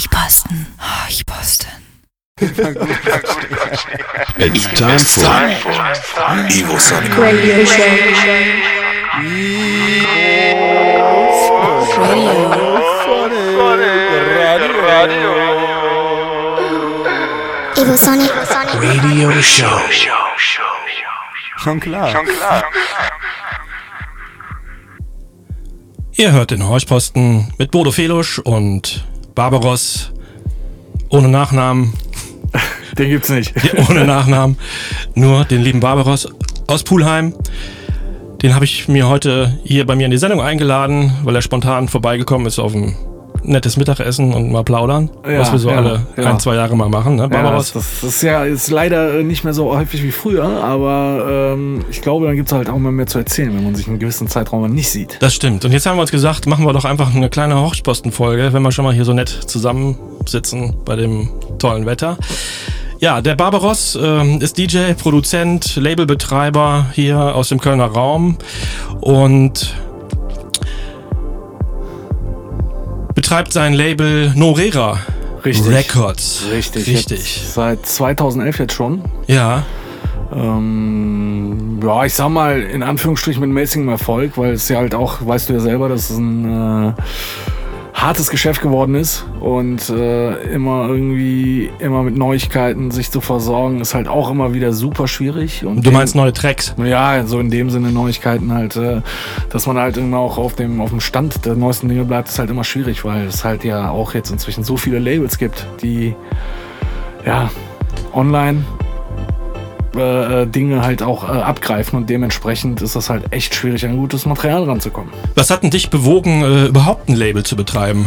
Horchposten. Horchposten. It's time for Evil Sonic Radio Show. Evo Sonic. Radio Show. Schon klar. Ihr hört den Horchposten mit Bodo Felusch und Barbaros ohne Nachnamen, Den gibt's nicht. ohne Nachnamen, nur den lieben Barbaros aus Pulheim. Den habe ich mir heute hier bei mir in die Sendung eingeladen, weil er spontan vorbeigekommen ist auf ein nettes Mittagessen und mal plaudern, Ja, was wir so ja, alle ja. ein, zwei Jahre mal machen, ne, das, das ist ja ist leider nicht mehr so häufig wie früher, aber ähm, ich glaube, dann gibt's halt auch mal mehr zu erzählen, wenn man sich einen gewissen Zeitraum nicht sieht. Das stimmt. Und jetzt haben wir uns gesagt, machen wir doch einfach eine kleine Horchposten-Folge, wenn wir schon mal hier so nett zusammensitzen bei dem tollen Wetter. Ja, der Barbaros ähm, ist DJ, Produzent, Labelbetreiber hier aus dem Kölner Raum und betreibt sein Label Norera Richtig. Records. Richtig. Richtig. Seit 2011 jetzt schon. Ja, Ähm, ja, ich sag mal in Anführungsstrichen mit mäßigem Erfolg, weil es ja halt auch, weißt du ja selber, dass es ein äh, hartes Geschäft geworden ist und äh, immer irgendwie immer mit Neuigkeiten sich zu versorgen, ist halt auch immer wieder super schwierig. Und du den- meinst neue Tracks. ja, so in dem Sinne Neuigkeiten halt, äh, dass man halt immer auch auf dem, auf dem Stand der neuesten Dinge bleibt, ist halt immer schwierig, weil es halt ja auch jetzt inzwischen so viele Labels gibt, die ja online äh, äh, Dinge halt auch äh, abgreifen und dementsprechend ist das halt echt schwierig, an gutes Material ranzukommen. Was hat denn dich bewogen, äh, überhaupt ein Label zu betreiben?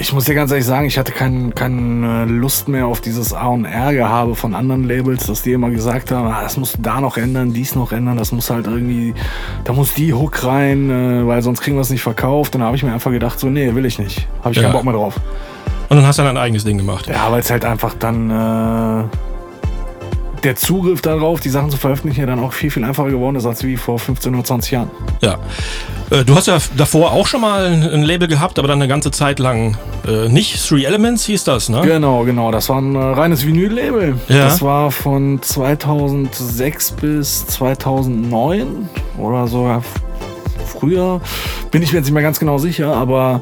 Ich muss dir ganz ehrlich sagen, ich hatte kein- keine Lust mehr auf dieses A und R gehabe von anderen Labels, dass die immer gesagt haben, ah, das musst du da noch ändern, dies noch ändern, das muss halt irgendwie, da muss die Hook rein, äh, weil sonst kriegen wir es nicht verkauft. Und da habe ich mir einfach gedacht, so, nee, will ich nicht. Habe ich Ja. keinen Bock mehr drauf. Und dann hast du dein eigenes Ding gemacht. Ja, weil es halt einfach dann äh, der Zugriff darauf, die Sachen zu veröffentlichen, ja dann auch viel, viel einfacher geworden ist als wie vor 15 oder 20 Jahren. Ja. Äh, Du hast ja davor auch schon mal ein Label gehabt, aber dann eine ganze Zeit lang äh, nicht. Three Elements hieß das, ne? Genau, genau. Das war ein äh, reines Vinyl-Label. Ja. Das war von 2006 bis 2009 oder sogar früher. Bin ich mir jetzt nicht mehr ganz genau sicher, aber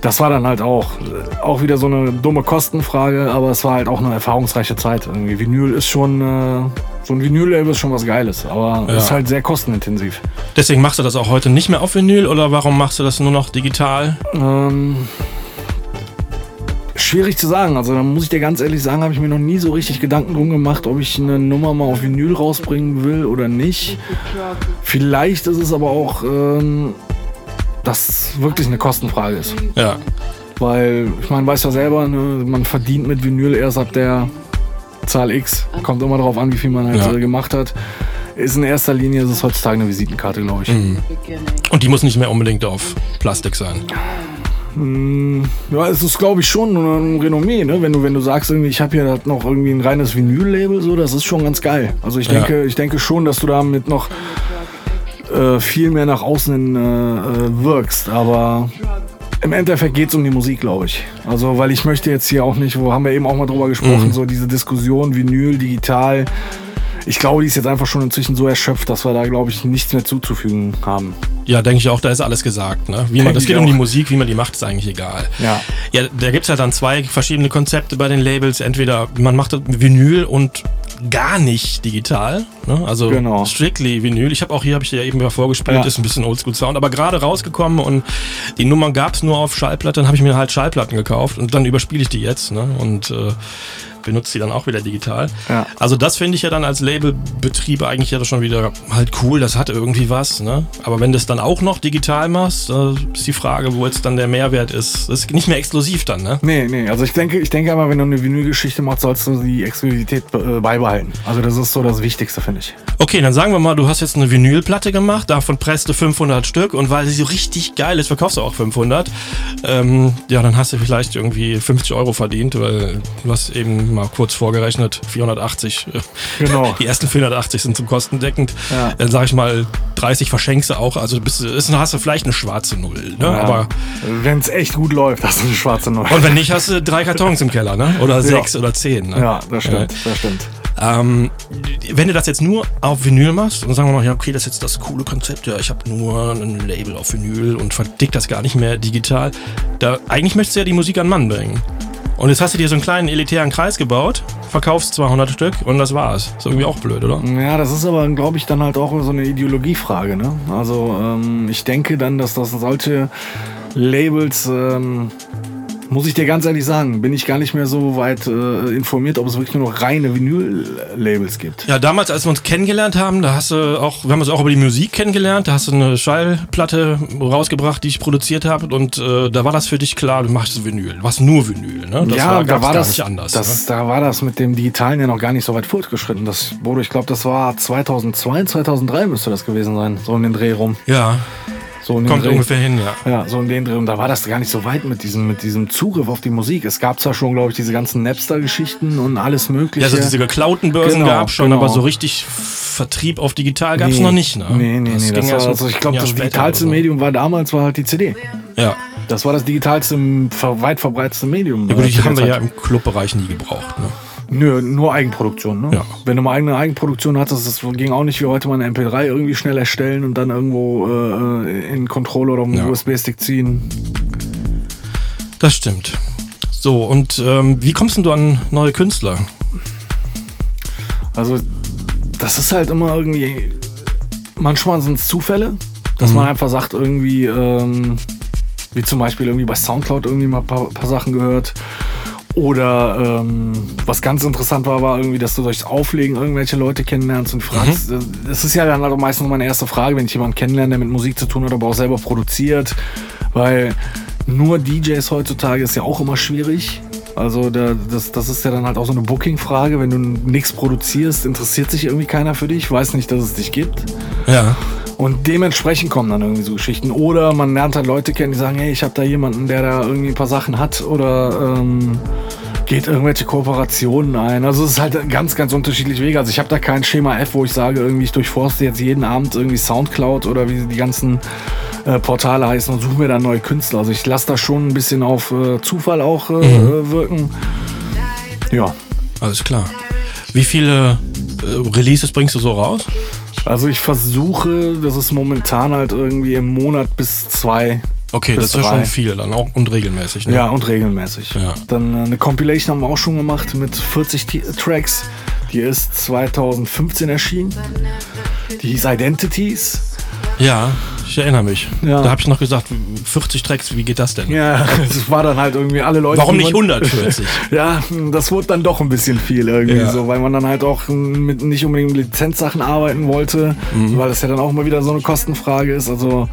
das war dann halt auch, äh, auch wieder so eine dumme Kostenfrage, aber es war halt auch eine erfahrungsreiche Zeit. Irgendwie Vinyl ist schon, äh, so ein Vinyl-Label ist schon was Geiles, aber Ja. ist halt sehr kostenintensiv. Deswegen machst du das auch heute nicht mehr auf Vinyl oder warum machst du das nur noch digital? Ähm, schwierig zu sagen. Also da muss ich dir ganz ehrlich sagen, habe ich mir noch nie so richtig Gedanken drum gemacht, ob ich eine Nummer mal auf Vinyl rausbringen will oder nicht. Vielleicht ist es aber auch, ähm, dass wirklich eine Kostenfrage ist. Ja. Weil, ich meine, weißt ja selber, ne, man verdient mit Vinyl erst ab der Zahl X. Kommt immer darauf an, wie viel man halt Ja. äh, gemacht hat. Ist in erster Linie, ist es heutzutage eine Visitenkarte, glaube ich. Und die muss nicht mehr unbedingt auf Plastik sein. Ja, es ist, glaube ich, schon ein Renommee, ne? Wenn du, wenn du sagst, irgendwie, ich habe hier halt noch irgendwie ein reines Vinyl-Label, so, das ist schon ganz geil. Also ich Ja. denke, ich denke schon, dass du damit noch äh, viel mehr nach außen hin, äh, äh, wirkst. Aber im Endeffekt geht es um die Musik, glaube ich. Also, weil ich möchte jetzt hier auch nicht, wo haben wir eben auch mal drüber gesprochen, so diese Diskussion, Vinyl, digital. Ich glaube, die ist jetzt einfach schon inzwischen so erschöpft, dass wir da, glaube ich, nichts mehr zuzufügen haben. Ja, denke ich auch, da ist alles gesagt. Ne? Wie man, das geht um die. Musik, wie man die macht, ist eigentlich egal. Ja. Ja, da gibt's ja dann zwei verschiedene Konzepte bei den Labels. Entweder man macht Vinyl und gar nicht digital. Ne? Also Genau. strictly Vinyl. Ich habe auch hier, habe ich dir eben mal vorgespielt, Ja. ist ein bisschen Oldschool Sound, aber gerade rausgekommen und die Nummern gab's nur auf Schallplatte. Dann habe ich mir halt Schallplatten gekauft und dann überspiele ich die jetzt ne? und äh, benutze die dann auch wieder digital. Ja. Also das finde ich ja dann als Labelbetrieb eigentlich ja schon wieder halt cool, das hat irgendwie was. Ne? Aber wenn du es dann auch noch digital machst, äh, ist die Frage, wo jetzt dann der Mehrwert ist. Das ist nicht mehr exklusiv dann, ne? Nee, nee, also ich denke, ich denke aber, wenn du eine Vinylgeschichte machst, sollst du die Exklusivität äh, beibehalten. Also das ist so das Wichtigste, finde ich. Okay, dann sagen wir mal, du hast jetzt eine Vinylplatte gemacht, davon presst du 500 Stück und weil sie so richtig geil ist, verkaufst du auch 500. Ähm, ja, dann hast du vielleicht irgendwie 50 Euro verdient, weil du hast eben mal kurz vorgerechnet, 480. äh, Genau. Die ersten 480 sind zum kostendeckend. Ja. Dann sage ich mal, 30 verschenkst du auch. Also bist, ist, hast du vielleicht eine schwarze Null. Ne? Ja. Aber, Wenn es echt gut läuft, hast du eine schwarze Null. und wenn nicht, hast du drei Kartons im Keller, ne? Oder sechs oder zehn. Ne? Ja, das stimmt, das stimmt. Ähm, wenn du das jetzt nur auf Vinyl machst und sagen wir mal, ja, okay, das ist jetzt das coole Konzept, ja, ich habe nur ein Label auf Vinyl und verdick das gar nicht mehr digital. Da, eigentlich möchtest du ja die Musik an Mann bringen. Und jetzt hast du dir so einen kleinen elitären Kreis gebaut, verkaufst 200 Stück und das war's. Ist irgendwie auch blöd, oder? Ja, das ist aber, glaube ich, dann halt auch so eine Ideologiefrage. Ne? Also ähm, ich denke dann, dass das solche Labels, ähm, muss ich dir ganz ehrlich sagen, bin ich gar nicht mehr so weit äh, informiert, ob es wirklich nur noch reine Vinyl-Labels gibt. Ja, damals, als wir uns kennengelernt haben, da hast du auch, wir haben uns auch über die Musik kennengelernt, da hast du eine Schallplatte rausgebracht, die ich produziert habe und äh, da war das für dich klar, du machst Vinyl, du machst nur Vinyl, ne? Das ja, war, da war das, nicht anders. das ne? da war das mit dem Digitalen ja noch gar nicht so weit fortgeschritten. Das wurde, ich glaube, das war 2002, 2003 müsste das gewesen sein, so in den Dreh rum. Ja, So in den kommt Dreh. ungefähr hin, ja. Ja, so in den Dreh. Und da war das gar nicht so weit mit diesem, mit diesem Zugriff auf die Musik. Es gab zwar schon, glaube ich, diese ganzen Napster-Geschichten und alles Mögliche. Ja, also diese geklauten Börsen Genau, gab schon, genau. aber so richtig Vertrieb auf digital gab es Nee. noch nicht, ne? Nee, nee, nee. Das war, also ich glaube, das digitalste so. Medium war damals war halt die CD. Ja. Das war das digitalste, weit verbreitetste Medium. ja gut, äh, die haben wir ja im Clubbereich nie gebraucht. Ne? Nö, nur Eigenproduktion, ne? Ja. Wenn du mal eigene Eigenproduktion hattest, das ging auch nicht wie heute mal eine MP3 irgendwie schnell erstellen und dann irgendwo äh, in Controller oder einen Ja. USB-Stick ziehen. Das stimmt. So, und ähm, wie kommst denn du an neue Künstler? Also, das ist halt immer irgendwie. Manchmal sind es Zufälle, dass Mhm. man einfach sagt, irgendwie, ähm, wie zum Beispiel irgendwie bei Soundcloud irgendwie mal ein paar, paar Sachen gehört. Oder ähm, was ganz interessant war, war irgendwie, dass du durchs Auflegen irgendwelche Leute kennenlernst und fragst. Mhm. äh, Das ist ja dann halt meistens meine erste Frage, wenn ich jemanden kennenlerne, der mit Musik zu tun hat, aber auch selber produziert. Weil nur DJs heutzutage ist ja auch immer schwierig. Also da, das, das ist ja dann halt auch so eine Booking-Frage. Wenn du nichts produzierst, interessiert sich irgendwie keiner für dich, weiß nicht, dass es dich gibt. Ja. Und dementsprechend kommen dann irgendwie so Geschichten. Oder man lernt halt Leute kennen, die sagen, hey, ich habe da jemanden, der da irgendwie ein paar Sachen hat oder ähm, geht irgendwelche Kooperationen ein. Also es ist halt ganz, ganz unterschiedliche Wege. Also ich habe da kein Schema F, wo ich sage, irgendwie ich durchforste jetzt jeden Abend irgendwie Soundcloud oder wie die ganzen äh, Portale heißen und suche mir dann neue Künstler. Also ich lasse da schon ein bisschen auf äh, Zufall auch äh, äh, wirken. Ja. Alles klar. Wie viele äh, Releases bringst du so raus? Also ich versuche, das ist momentan halt irgendwie im Monat bis zwei. Okay, bis das ist ja schon viel dann auch und regelmäßig. Ne? Ja, und regelmäßig. Ja. Dann äh, eine Compilation haben wir auch schon gemacht mit 40 T Tracks. Die ist 2015 erschienen. Die hieß Identities. Ja, ich erinnere mich. Ja. Da habe ich noch gesagt, 40 Tracks, wie geht das denn? Ja, das war dann halt irgendwie alle Leute. Warum nicht man- 140? Ja, das wurde dann doch ein bisschen viel irgendwie Ja. so, weil man dann halt auch mit nicht unbedingt mit Lizenzsachen arbeiten wollte, Mhm. weil das ja dann auch mal wieder so eine Kostenfrage ist. Also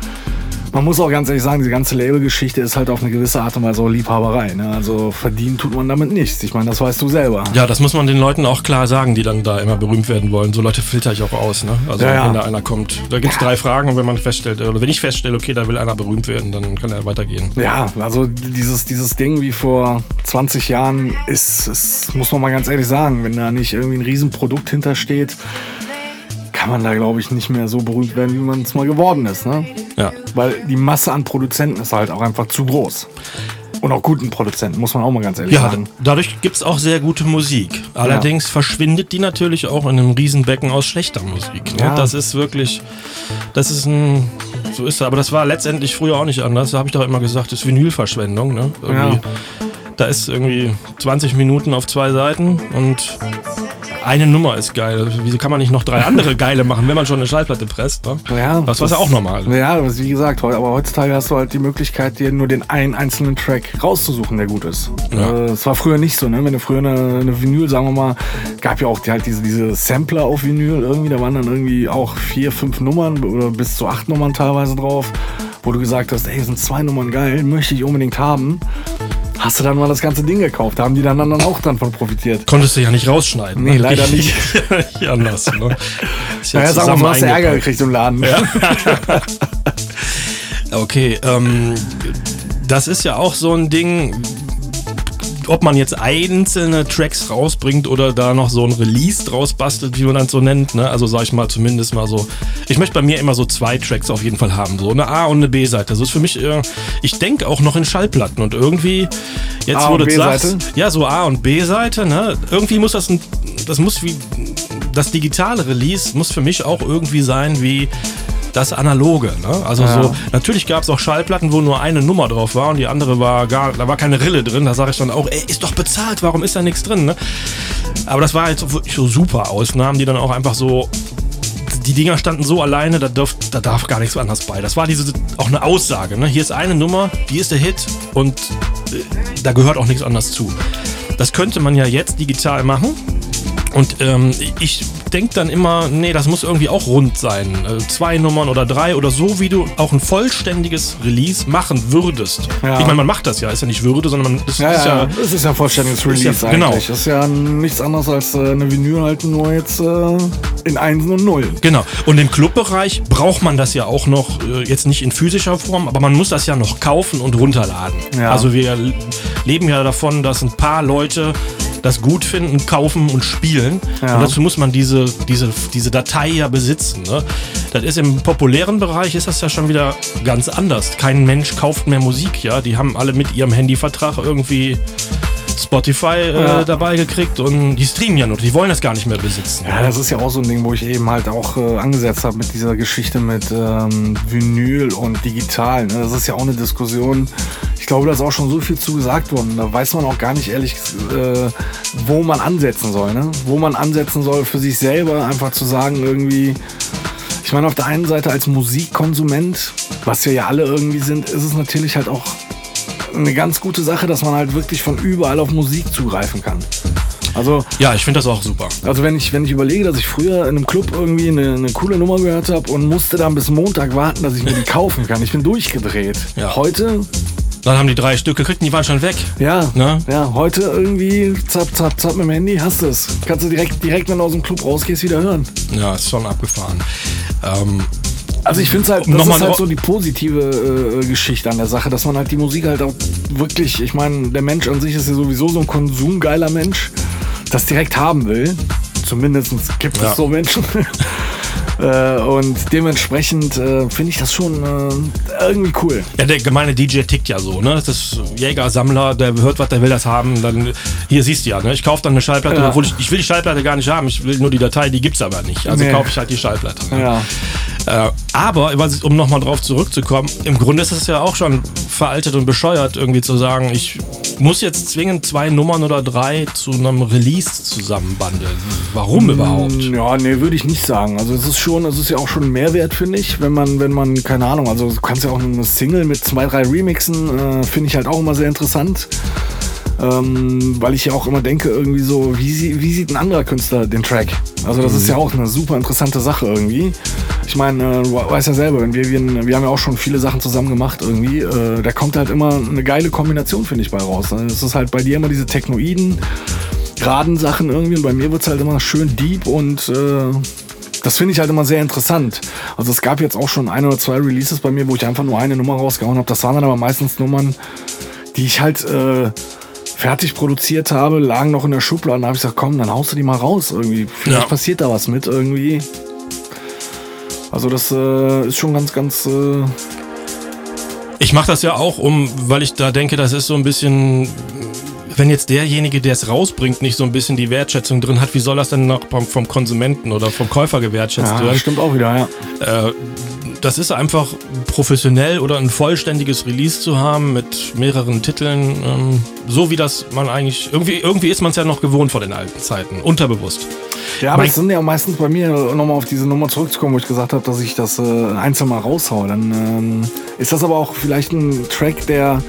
man muss auch ganz ehrlich sagen, diese ganze Label-Geschichte ist halt auf eine gewisse Art und Weise auch Liebhaberei. Ne? Also verdienen tut man damit nichts. Ich meine, das weißt du selber. Ja, das muss man den Leuten auch klar sagen, die dann da immer berühmt werden wollen. So Leute filter ich auch aus. Ne? Also Ja, ja. wenn da einer kommt, da gibt es drei Fragen und wenn man feststellt, oder wenn ich feststelle, okay, da will einer berühmt werden, dann kann er weitergehen. Ja, also dieses, dieses Ding wie vor 20 Jahren ist, ist, muss man mal ganz ehrlich sagen, wenn da nicht irgendwie ein Riesenprodukt hintersteht, kann man da, glaube ich, nicht mehr so berühmt werden, wie man es mal geworden ist. Ne? Ja. Weil die Masse an Produzenten ist halt auch einfach zu groß. Und auch guten Produzenten, muss man auch mal ganz ehrlich Ja, sagen. dadurch gibt es auch sehr gute Musik. Allerdings verschwindet die natürlich auch in einem Riesenbecken aus schlechter Musik. Ne? Ja. Das ist wirklich, das ist ein, so ist es. Aber das war letztendlich früher auch nicht anders. Da habe ich doch immer gesagt, das ist Vinylverschwendung. Ne? Ja. Da ist irgendwie 20 Minuten auf zwei Seiten und eine Nummer ist geil. Wieso kann man nicht noch drei andere geile machen, wenn man schon eine Schallplatte presst? Ne? Ja, das war ja auch normal. Ja, wie gesagt, aber heutzutage hast du halt die Möglichkeit, dir nur den einen einzelnen Track rauszusuchen, der gut ist. Ja. Äh, Das war früher nicht so, ne? Wenn du früher eine, eine Vinyl, sagen wir mal, gab ja auch die, halt diese, diese Sampler auf Vinyl irgendwie, da waren dann irgendwie auch vier, fünf Nummern oder bis zu acht Nummern teilweise drauf, wo du gesagt hast, ey, sind zwei Nummern geil, möchte ich unbedingt haben. Hast du dann mal das ganze Ding gekauft, da haben die dann, dann auch dann von profitiert. Konntest du ja nicht rausschneiden. Nee, ne? leider nicht. nicht anders. Ne? Ist ja Ja, sagen wir mal, hast du Ärger gekriegt im Laden. Okay, ähm, das ist ja auch so ein Ding. Ob man jetzt einzelne Tracks rausbringt oder da noch so ein Release draus bastelt, wie man das so nennt. Ne? Also sag ich mal zumindest mal so. Ich möchte bei mir immer so zwei Tracks auf jeden Fall haben. So eine A- und eine B-Seite. Das ist für mich, äh, ich denke auch noch in Schallplatten und irgendwie, jetzt A wo du sagst, ja, so A- und B-Seite, ne? Irgendwie muss das ein, das muss wie, das digitale Release muss für mich auch irgendwie sein wie das analoge. Ne? Also Ja. so, natürlich gab es auch Schallplatten, wo nur eine Nummer drauf war und die andere war gar, da war keine Rille drin. Da sage ich dann auch, ey, ist doch bezahlt, warum ist da nichts drin? Ne? Aber das war halt so, wirklich so super Ausnahmen, die dann auch einfach so. Die Dinger standen so alleine, da, dürf, da darf gar nichts anderes bei. Das war diese auch eine Aussage. Ne? Hier ist eine Nummer, die ist der Hit und äh, da gehört auch nichts anderes zu. Das könnte man ja jetzt digital machen. Und ähm, ich denke dann immer, nee, das muss irgendwie auch rund sein. Äh, zwei Nummern oder drei oder so, wie du auch ein vollständiges Release machen würdest. Ja. Ich meine, man macht das ja, ist ja nicht Würde, sondern man das Ja, ist ja, ja. es ist ja ein vollständiges ist ja- Release genau. eigentlich. Das ist ja nichts anderes als äh, eine Vinyl halt nur jetzt äh, in Einsen und Nullen. Genau. Und im Clubbereich braucht man das ja auch noch, jetzt nicht in physischer Form, aber man muss das ja noch kaufen und runterladen. Ja. Also wir leben ja davon, dass ein paar Leute das gut finden, kaufen und spielen. Ja. Und dazu muss man diese, diese, diese Datei ja besitzen. Ne? Das ist im populären Bereich ist das ja schon wieder ganz anders. Kein Mensch kauft mehr Musik, ja. Die haben alle mit ihrem Handyvertrag irgendwie Spotify äh, Ja. dabei gekriegt und die streamen ja nur. Die wollen das gar nicht mehr besitzen. Ja, das ist ja auch so ein Ding, wo ich eben halt auch äh, angesetzt habe mit dieser Geschichte mit ähm, Vinyl und digital. Ne? Das ist ja auch eine Diskussion. Ich glaube, da ist auch schon so viel zu gesagt worden. Da weiß man auch gar nicht ehrlich, äh, wo man ansetzen soll. Ne? Wo man ansetzen soll für sich selber, einfach zu sagen, irgendwie. Ich meine, auf der einen Seite als Musikkonsument, was wir ja alle irgendwie sind, ist es natürlich halt auch eine ganz gute Sache, dass man halt wirklich von überall auf Musik zugreifen kann. Also Ja, ich finde das auch super. also wenn ich, wenn ich überlege, dass ich früher in einem Club irgendwie eine, eine coole Nummer gehört habe und musste dann bis Montag warten, dass ich mir die kaufen kann. Ich bin durchgedreht. Ja. Heute, Dann haben die drei Stück gekriegt und die waren schon weg. ja, Ne? ja, heute irgendwie zapp, zapp, zapp mit dem Handy, hast du es. Kannst du direkt, direkt, wenn du aus dem Club rausgehst, wieder hören. Ja, ist schon abgefahren. Ähm, Also ich finde es halt, das Nochmal ist halt so die positive äh, Geschichte an der Sache, dass man halt die Musik halt auch wirklich, ich meine, der Mensch an sich ist ja sowieso so ein konsumgeiler Mensch, das direkt haben will. Zumindest gibt Ja. es so Menschen. äh, und dementsprechend äh, finde ich das schon äh, irgendwie cool. ja, der gemeine DJ tickt ja so, ne? Das ist Jäger, Sammler, der hört was, der will das haben. Dann, hier siehst du ja, ne? Ich kaufe dann eine Schallplatte, Ja. obwohl ich, ich will die Schallplatte gar nicht haben, ich will nur die Datei, die gibt's aber nicht. Also Nee. kaufe ich halt die Schallplatte. Ne? Ja. Äh, aber, um nochmal drauf zurückzukommen, im Grunde ist es ja auch schon veraltet und bescheuert, irgendwie zu sagen, ich muss jetzt zwingend zwei Nummern oder drei zu einem Release zusammenbandeln. Warum überhaupt? Ja, nee, würde ich nicht sagen. Also es ist schon, es ist ja auch schon ein Mehrwert, finde ich, wenn man, wenn man, keine Ahnung, also du kannst ja auch eine Single mit zwei, drei Remixen, äh, finde ich halt auch immer sehr interessant. Ähm, weil ich ja auch immer denke, irgendwie so, wie, sie, wie sieht ein anderer Künstler den Track? Also das ist ja auch eine super interessante Sache irgendwie. Ich meine, äh, du weißt ja selber, wenn wir, wir, wir haben ja auch schon viele Sachen zusammen gemacht irgendwie, äh, da kommt halt immer eine geile Kombination, finde ich, bei raus. Es ist halt bei dir immer diese Technoiden, geraden Sachen irgendwie und bei mir wird es halt immer schön deep und äh, das finde ich halt immer sehr interessant. Also es gab jetzt auch schon ein oder zwei Releases bei mir, wo ich einfach nur eine Nummer rausgehauen habe. Das waren dann aber meistens Nummern, die ich halt äh, fertig produziert habe, lagen noch in der Schublade. Und da habe ich gesagt, komm, dann haust du die mal raus irgendwie. Vielleicht Ja. passiert da was mit irgendwie. Also das äh, ist schon ganz, ganz... Äh, Ich mache das ja auch, um, weil ich da denke, das ist so ein bisschen, wenn jetzt derjenige, der es rausbringt, nicht so ein bisschen die Wertschätzung drin hat, wie soll das denn noch vom, vom Konsumenten oder vom Käufer gewertschätzt ja, werden? stimmt auch wieder, ja. Äh, das ist einfach professionell oder ein vollständiges Release zu haben mit mehreren Titeln, ähm, so wie das man eigentlich, irgendwie, irgendwie ist man es ja noch gewohnt vor den alten Zeiten, unterbewusst. Ja, aber es sind ja meistens bei mir, nochmal auf diese Nummer zurückzukommen, wo ich gesagt habe, dass ich das äh, einzeln mal raushaue. Dann ähm, ist das aber auch vielleicht ein Track, der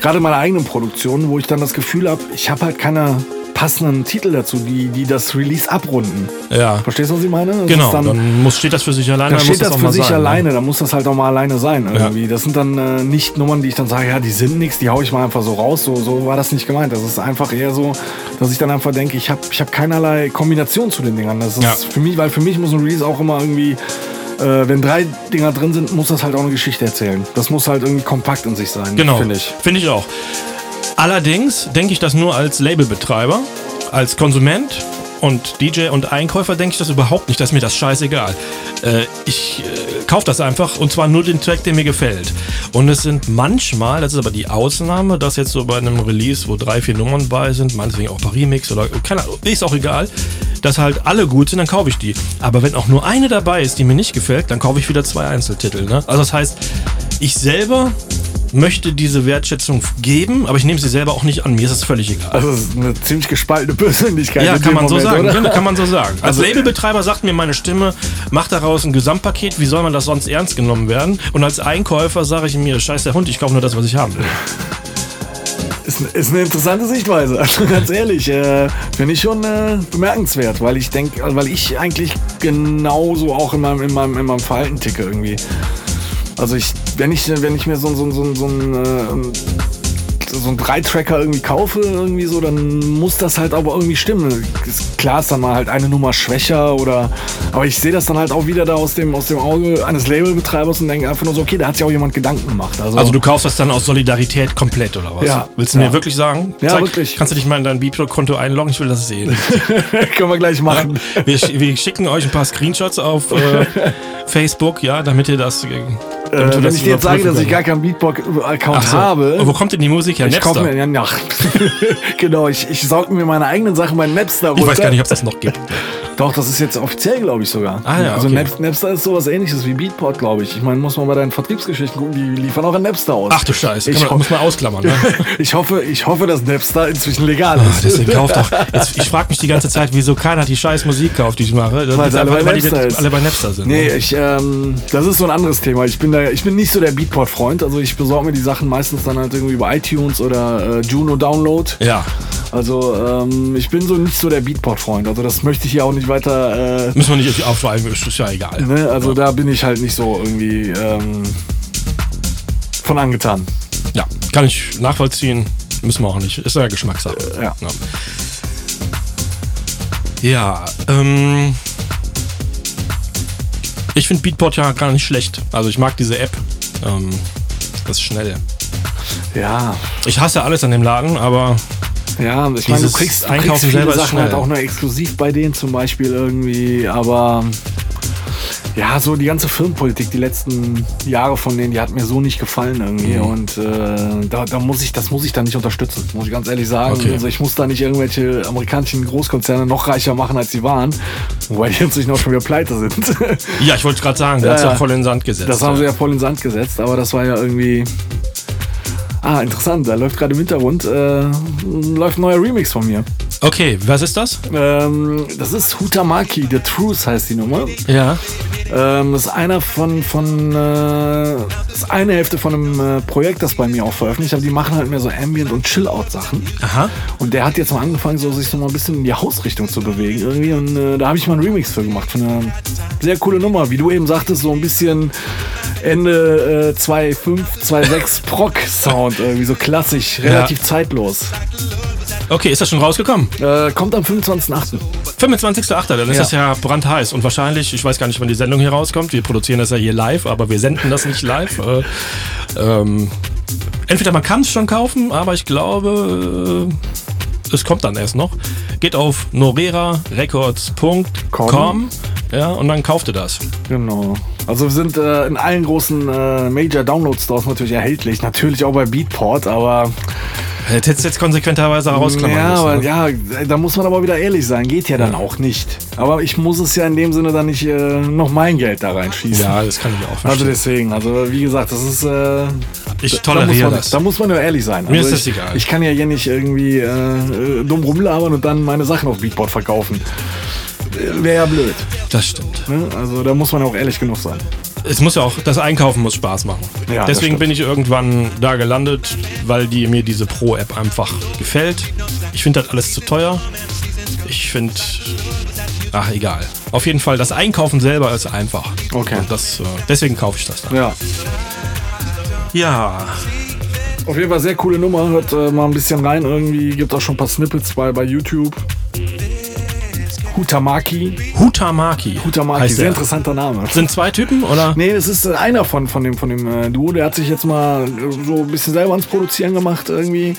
gerade in meiner eigenen Produktion, wo ich dann das Gefühl habe, ich habe halt keine passenden Titel dazu, die, die das Release abrunden. Ja, Verstehst du, was ich meine? Das genau, Dann, dann muss, steht das für sich alleine, dann steht muss das auch für sich sein, ne? alleine, dann muss das halt auch mal alleine sein irgendwie. Das sind dann äh, nicht Nummern, die ich dann sage, ja, die sind nichts, die hau ich mal einfach so raus. So, so war das nicht gemeint. Das ist einfach eher so, dass ich dann einfach denke, ich habe ich hab keinerlei Kombination zu den Dingern. Das ist Ja. für mich, weil für mich muss ein Release auch immer irgendwie, äh, wenn drei Dinger drin sind, muss das halt auch eine Geschichte erzählen. Das muss halt irgendwie kompakt in sich sein, Genau, finde ich. Finde ich auch. Allerdings denke ich das nur als Labelbetreiber, als Konsument und DJ und Einkäufer denke ich das überhaupt nicht. Das ist mir das scheißegal. Äh, ich äh, kaufe das einfach und zwar nur den Track, der mir gefällt. Und es sind manchmal, das ist aber die Ausnahme, dass jetzt so bei einem Release, wo drei, vier Nummern bei sind, meinetwegen auch Paris-Mix oder keine Ahnung, ist auch egal, dass halt alle gut sind, dann kaufe ich die. Aber wenn auch nur eine dabei ist, die mir nicht gefällt, dann kaufe ich wieder zwei Einzeltitel. Ne? Also das heißt, ich selber möchte diese Wertschätzung geben, aber ich nehme sie selber auch nicht an. Mir ist es völlig egal. Also das ist eine ziemlich gespaltene Persönlichkeit. Ja, kann man so Moment, sagen. Oder? Kann man so sagen. Als Also- Labelbetreiber sagt mir meine Stimme, mach daraus ein Gesamtpaket. Wie soll man das sonst ernst genommen werden? Und als Einkäufer sage ich mir, scheiß der Hund, ich kaufe nur das, was ich haben will. Ist, ist eine interessante Sichtweise. Also ganz ehrlich, äh, finde ich schon äh, bemerkenswert, weil ich denke, weil ich eigentlich genauso auch in meinem, in meinem, in meinem Verhalten ticke irgendwie. Also ich, wenn ich, wenn ich mir so, so, so, so ein äh, so einen Drei-Tracker irgendwie kaufe, irgendwie so, dann muss das halt aber irgendwie stimmen. Ist, klar ist dann mal halt eine Nummer schwächer oder. Aber ich sehe das dann halt auch wieder da aus dem, aus dem Auge eines Labelbetreibers und denke einfach nur so, okay, da hat sich auch jemand Gedanken gemacht. Also, Also du kaufst das dann aus Solidarität komplett oder was? Ja. Willst du Ja. mir wirklich sagen? Ja, wirklich. Kannst du dich mal in dein Beatpro-Konto einloggen? Ich will das sehen. können wir gleich machen. wir, sch- wir schicken euch ein paar Screenshots auf äh, Facebook, ja, damit ihr das. Äh, Äh, wenn ich dir jetzt sage, dass ich gar keinen Beatbox-Account Ach so. habe. Und wo kommt denn die Musik her? ich Napster? mir, ja, ja, genau, ich, ich saug mir meine eigenen Sachen bei Napster runter. Ich weiß gar nicht, ob es das noch gibt. Doch, das ist jetzt offiziell, glaube ich sogar. Ah, ja, Also okay. Nap Napster ist sowas ähnliches wie Beatport, glaube ich. Ich meine, muss man bei deinen Vertriebsgeschichten gucken, die liefern auch an Napster aus. Ach du Scheiße, Ich man, muss man ausklammern. Ne? Ich hoffe, ich hoffe, dass Napster inzwischen legal Ah, ist. Deswegen kauft doch. Jetzt, ich frage mich die ganze Zeit, wieso keiner die scheiß Musik kauft, die ich mache. Das Weil ist alle einfach, bei weil die Napster alle bei Napster sind. Nee, ne? ich, ähm, das ist so ein anderes Thema. Ich bin da, ich bin nicht so der Beatport-Freund. Also ich besorge mir die Sachen meistens dann halt irgendwie über iTunes oder äh, Juno Download. Ja, Also ähm, ich bin so nicht so der Beatport-Freund. Also das möchte ich hier auch nicht weiter. Äh, müssen wir nicht aufschreiben, ist ja egal. ne? Also da bin ich halt nicht so irgendwie ähm, von angetan. Ja, kann ich nachvollziehen. Müssen wir auch nicht. Ist ja Geschmackssache. Ja. Ja, ähm. Ich finde Beatport ja gar nicht schlecht. Also ich mag diese App. Ähm, das ist schnell. Ja, Ich hasse alles an dem Laden, aber ja. Ich meine, du kriegst, du Einkaufen kriegst viele Sachen halt schnell. auch nur exklusiv bei denen zum Beispiel irgendwie. Aber ja, so die ganze Firmenpolitik, die letzten Jahre von denen, die hat mir so nicht gefallen irgendwie. Mhm. Und äh, da, da muss ich, das muss ich dann nicht unterstützen, muss ich ganz ehrlich sagen. Okay. Also ich muss da nicht irgendwelche amerikanischen Großkonzerne noch reicher machen, als sie waren. Wobei die inzwischen auch schon wieder pleite sind. ja, ich wollte gerade sagen, hat ja ja. voll in den Sand gesetzt. Das haben sie ja voll in den Sand gesetzt, aber das war ja irgendwie. Ah, interessant. Da läuft gerade im Hintergrund äh, läuft ein neuer Remix von mir. Okay, was ist das? Ähm, das ist Hutamaki, The Truth heißt die Nummer. Ja. Ähm, das ist einer von, von äh, ist eine Hälfte von einem äh, Projekt, das bei mir auch veröffentlicht. Aber die machen halt mehr so Ambient- und Chill-Out-Sachen. Aha. Und der hat jetzt mal angefangen, so, sich so mal ein bisschen in die Hausrichtung zu bewegen irgendwie. Und äh, da habe ich mal einen Remix für gemacht. Für eine sehr coole Nummer. Wie du eben sagtest, so ein bisschen Ende äh, 2.5, 2.6 Proc-Sound. Irgendwie so klassisch, relativ zeitlos. Okay, ist das schon rausgekommen? Äh, kommt am 25.8. 25.8. Dann ist Ja. das ja brandheiß. Und wahrscheinlich, ich weiß gar nicht, wann die Sendung hier rauskommt. Wir produzieren das ja hier live, aber wir senden das nicht live. Äh, ähm, entweder man kann es schon kaufen, aber ich glaube, äh, es kommt dann erst noch. Geht auf norerarecords.com Com. ja, und dann kauft ihr das. Genau. Also wir sind äh, in allen großen äh, Major Download Stores natürlich erhältlich. Natürlich auch bei Beatport, aber Hätte jetzt, jetzt konsequenterweise rausklammern ja, müssen. aber, ne? ja, da muss man aber wieder ehrlich sein. Geht ja dann auch nicht. Aber ich muss es ja in dem Sinne dann nicht äh, noch mein Geld da reinschießen. ja, das kann ich auch Also verstehen. deswegen, also wie gesagt, das ist. Äh, ich da toleriere man, das. da muss man ja ehrlich sein. Mir also ist das ich, egal. Ich kann ja hier nicht irgendwie äh, äh, dumm rumlabern und dann meine Sachen auf Beatport verkaufen. Wäre ja blöd. Das stimmt. Ne? Also da muss man auch ehrlich genug sein. Es muss ja auch, das Einkaufen muss Spaß machen. Ja, Deswegen bin ich irgendwann da gelandet, weil die mir diese Pro-App einfach gefällt. Ich finde das alles zu teuer. Ich finde, ach egal. Auf jeden Fall, das Einkaufen selber ist einfach. Okay. Und das, äh, deswegen kaufe ich das dann. Ja. Ja, Auf jeden Fall sehr coole Nummer. Hört äh, mal ein bisschen rein. Irgendwie gibt auch schon ein paar Snippets bei, bei YouTube. Hutamaki. Hutamaki. Hutamaki, heißt sehr der. interessanter Name. Sind zwei Typen oder? Nee, das ist einer von, von dem, von dem äh, Duo. Der hat sich jetzt mal äh, so ein bisschen selber ans Produzieren gemacht irgendwie.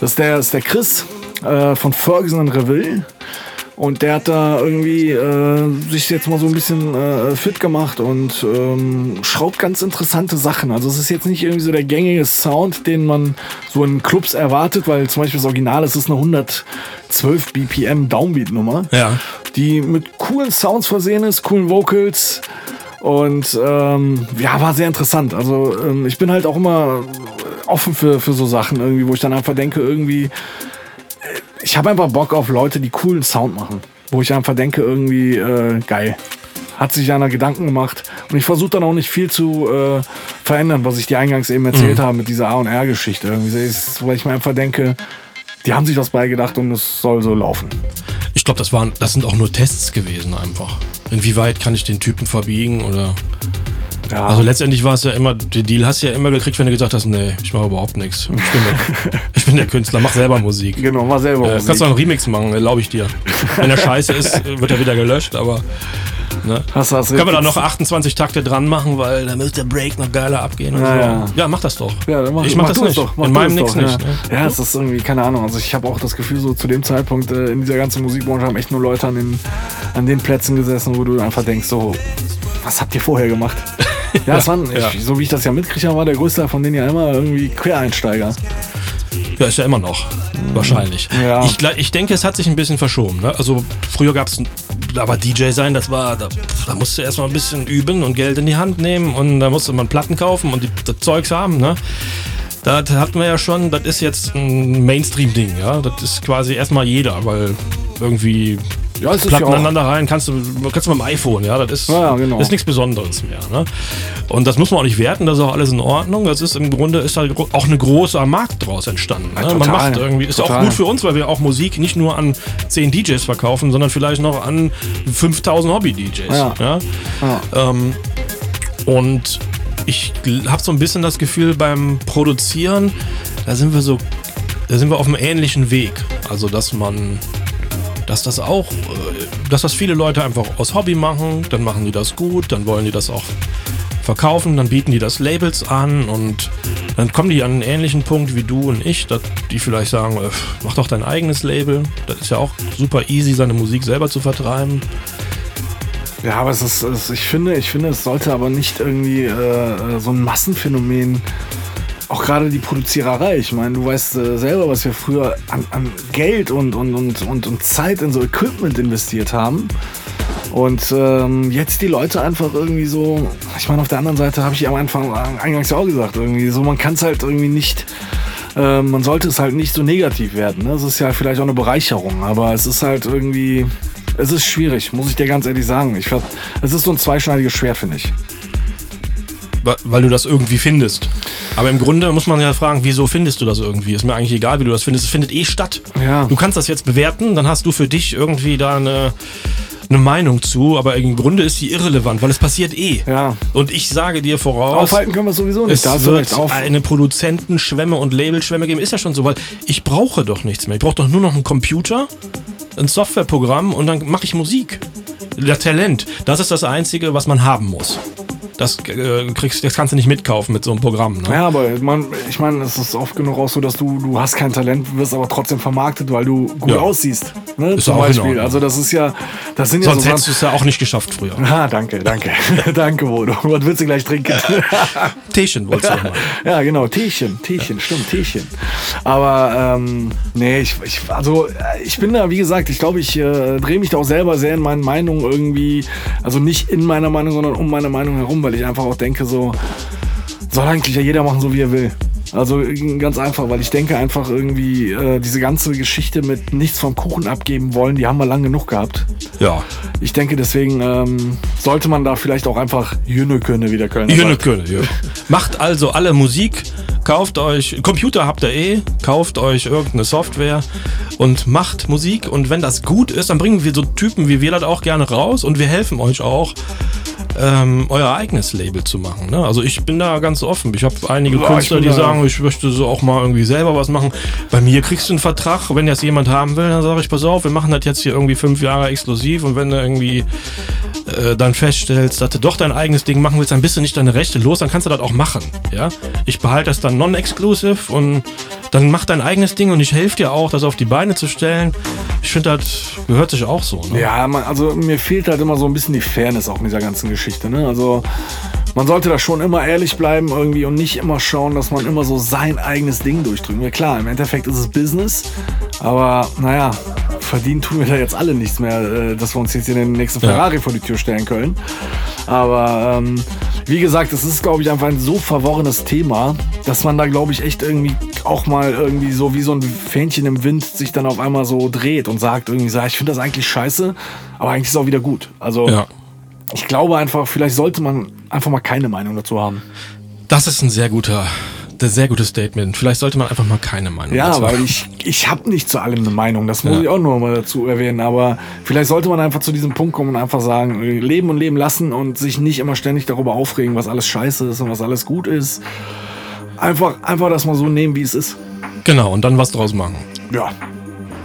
Das ist der, ist der Chris äh, von Ferguson und Reville. Und der hat da irgendwie äh, sich jetzt mal so ein bisschen äh, fit gemacht und ähm, schraubt ganz interessante Sachen. Also es ist jetzt nicht irgendwie so der gängige Sound, den man so in Clubs erwartet, weil zum Beispiel das Original, es ist eine 112 BPM Downbeat-Nummer Ja. die mit coolen Sounds versehen ist, coolen Vocals. Und ähm, ja, war sehr interessant. Also ähm, ich bin halt auch immer offen für, für so Sachen irgendwie, wo ich dann einfach denke, irgendwie, ich habe einfach Bock auf Leute, die coolen Sound machen. Wo ich einfach denke, irgendwie, äh, geil. Hat sich einer Gedanken gemacht. Und ich versuche dann auch nicht viel zu äh, verändern, was ich dir eingangs eben erzählt habe mit dieser A&R-Geschichte. Irgendwie, ist, weil ich mir einfach denke, die haben sich das beigedacht und es soll so laufen. Ich glaube, das waren, das sind auch nur Tests gewesen einfach. Inwieweit kann ich den Typen verbiegen oder. Ja. Also letztendlich war es ja immer, den Deal hast du ja immer gekriegt, wenn du gesagt hast, nee, ich mache überhaupt nichts. Ich bin der, ich bin der Künstler, mach selber Musik. Genau, war selber Äh, Musik. kannst du auch einen Remix machen, erlaube ich dir. Wenn er scheiße ist, wird er wieder gelöscht, aber. Ne? Hast du das Können wir da noch 28 Takte dran machen, weil dann müsste der Break noch geiler abgehen und Ja, so. ja. Ja, mach das doch. Ja, mach, ich mach, das du nicht. Doch, mach In meinem nix doch, nicht. Ja. Ne? ja, es ist irgendwie, keine Ahnung. Also ich habe auch das Gefühl, so zu dem Zeitpunkt äh, in dieser ganzen Musikbranche haben echt nur Leute an den, an den Plätzen gesessen, wo du einfach denkst, so, was habt ihr vorher gemacht? Ja, es waren, Ja. Ich, so wie ich das ja mitkriege, war der größte von denen ja immer irgendwie Quereinsteiger. Ja, ist ja immer noch. Wahrscheinlich. Ja. Ich, ich denke, es hat sich ein bisschen verschoben. Ne? Also früher gab es, aber DJ sein, das war, da, da musste erstmal ein bisschen üben und Geld in die Hand nehmen und da musste man Platten kaufen und die, das Zeugs haben. Ne? Das hatten wir ja schon, das ist jetzt ein Mainstream-Ding, ja. Das ist quasi erstmal jeder, weil irgendwie Ja, es ist Platten ja auch- aneinander rein kannst du, kannst du mit dem iPhone, ja. Das ist, Ja, genau. ist nichts Besonderes mehr. Ne? Und das muss man auch nicht werten, das ist auch alles in Ordnung. Das ist im Grunde ist halt gro- auch ein großer Markt draus entstanden. Ne? Ja, man total. macht irgendwie, ist auch Total. gut für uns, weil wir auch Musik nicht nur an 10 DJs verkaufen, sondern vielleicht noch an 5000 Hobby-DJs. Ja? Ja. Ähm, und ich habe so ein bisschen das Gefühl beim Produzieren, da sind wir so, da sind wir auf einem ähnlichen Weg. Also dass man, dass das auch, äh, dass das viele Leute einfach aus Hobby machen, dann machen die das gut, dann wollen die das auch verkaufen, dann bieten die das Labels an und dann kommen die an einen ähnlichen Punkt wie du und ich, dass die vielleicht sagen, äh, mach doch dein eigenes Label. Das ist ja auch super easy, seine Musik selber zu vertreiben. Ja, aber es ist, es, ich finde, ich finde, es sollte aber nicht irgendwie äh, so ein Massenphänomen, auch gerade die Produziererei. Ich meine, du weißt äh, selber, was wir früher an, an Geld und, und, und, und, und Zeit in so Equipment investiert haben. Und ähm, jetzt die Leute einfach irgendwie so, ich meine, auf der anderen Seite habe ich am Anfang eingangs ja auch gesagt, irgendwie so, man kann es halt irgendwie nicht, äh, man sollte es halt nicht so negativ werden. Ne? Es ist ja vielleicht auch eine Bereicherung, aber es ist halt irgendwie, es ist schwierig, muss ich dir ganz ehrlich sagen. Ich es ist so ein zweischneidiges Schwert, finde ich. Weil du das irgendwie findest. Aber im Grunde muss man ja fragen, wieso findest du das irgendwie? Ist mir eigentlich egal, wie du das findest. Es findet eh statt. Ja. Du kannst das jetzt bewerten, dann hast du für dich irgendwie da eine, eine Meinung zu, aber im Grunde ist die irrelevant, weil es passiert eh. Ja. Und ich sage dir voraus, Aufhalten können wir es sowieso nicht. es wird. Auf. eine Produzentenschwemme und Labelschwemme geben. Ist ja schon so, weil ich brauche doch nichts mehr. Ich brauche doch nur noch einen Computer, ein Softwareprogramm und dann mache ich Musik. Das Talent, das ist das Einzige, was man haben muss. Das, äh, kriegst, das kannst du nicht mitkaufen mit so einem Programm. Ne? Ja, aber man, ich meine, es ist oft genug auch so, dass du, du hast kein Talent, wirst aber trotzdem vermarktet, weil du gut Ja. aussiehst. Ne? Ist Zum auch Beispiel. Ordnung. Also das ist ja, das sind ja Sonst so hättest du es ja auch nicht geschafft früher. Ah, danke, danke. danke, Bodo. Was willst du gleich trinken? Teechen wolltest du noch mal. ja, genau, Teechen, Teechen, stimmt, Teechen. Aber ähm, nee, ich, ich, also äh, ich bin da, wie gesagt, ich glaube, ich äh, drehe mich da auch selber sehr in meinen Meinungen irgendwie, also nicht in meiner Meinung, sondern um meine Meinung herum, weil ich einfach auch denke, so soll eigentlich ja jeder machen, so wie er will. Also ganz einfach, weil ich denke einfach irgendwie, äh, diese ganze Geschichte mit nichts vom Kuchen abgeben wollen, die haben wir lang genug gehabt. Ja. Ich denke, deswegen ähm, sollte man da vielleicht auch einfach Jünnekönne wieder können. Jünnekönne, ja. Macht also alle Musik, kauft euch, Computer habt ihr eh, kauft euch irgendeine Software und macht Musik. Und wenn das gut ist, dann bringen wir so Typen wie wir das auch gerne raus und wir helfen euch auch, ähm, euer eigenes Label zu machen. Ne? Also ich bin da ganz offen. Ich habe einige Ja, Künstler, die sagen, ich möchte so auch mal irgendwie selber was machen. Bei mir kriegst du einen Vertrag, wenn das jemand haben will, dann sage ich, pass auf, wir machen das jetzt hier irgendwie fünf Jahre exklusiv und wenn du irgendwie äh, dann feststellst, dass du doch dein eigenes Ding machen willst, dann bist du nicht deine Rechte los, dann kannst du das auch machen. Ja? Ich behalte das dann non-exclusive und dann mach dein eigenes Ding und ich helfe dir auch, das auf die Beine zu stellen. Ich finde, das gehört sich auch so. Ne? Ja, man, also mir fehlt halt immer so ein bisschen die Fairness auch in dieser ganzen Geschichte. Ne? Also man sollte da schon immer ehrlich bleiben irgendwie und nicht immer schauen, dass man immer so sein eigenes Ding durchdrückt. Ja klar, im Endeffekt ist es Business, aber naja, verdienen tun wir da jetzt alle nichts mehr, äh, dass wir uns jetzt hier den nächsten Ja. Ferrari vor die Tür stellen können. Aber ähm, wie gesagt, es ist, glaube ich, einfach ein so verworrenes Thema, dass man da, glaube ich, echt irgendwie auch mal irgendwie so wie so ein Fähnchen im Wind sich dann auf einmal so dreht und sagt irgendwie so, ja, ich finde das eigentlich scheiße, aber eigentlich ist es auch wieder gut. Also Ja. ich glaube einfach, vielleicht sollte man einfach mal keine Meinung dazu haben. Das ist ein sehr guter, ein sehr gutes Statement. Vielleicht sollte man einfach mal keine Meinung Ja, dazu weil haben. ich, ich habe nicht zu allem eine Meinung, das muss Ja. ich auch nur mal dazu erwähnen, aber vielleicht sollte man einfach zu diesem Punkt kommen und einfach sagen, leben und leben lassen und sich nicht immer ständig darüber aufregen, was alles scheiße ist und was alles gut ist. Einfach, einfach das mal so nehmen, wie es ist. Genau, und dann was draus machen. Ja.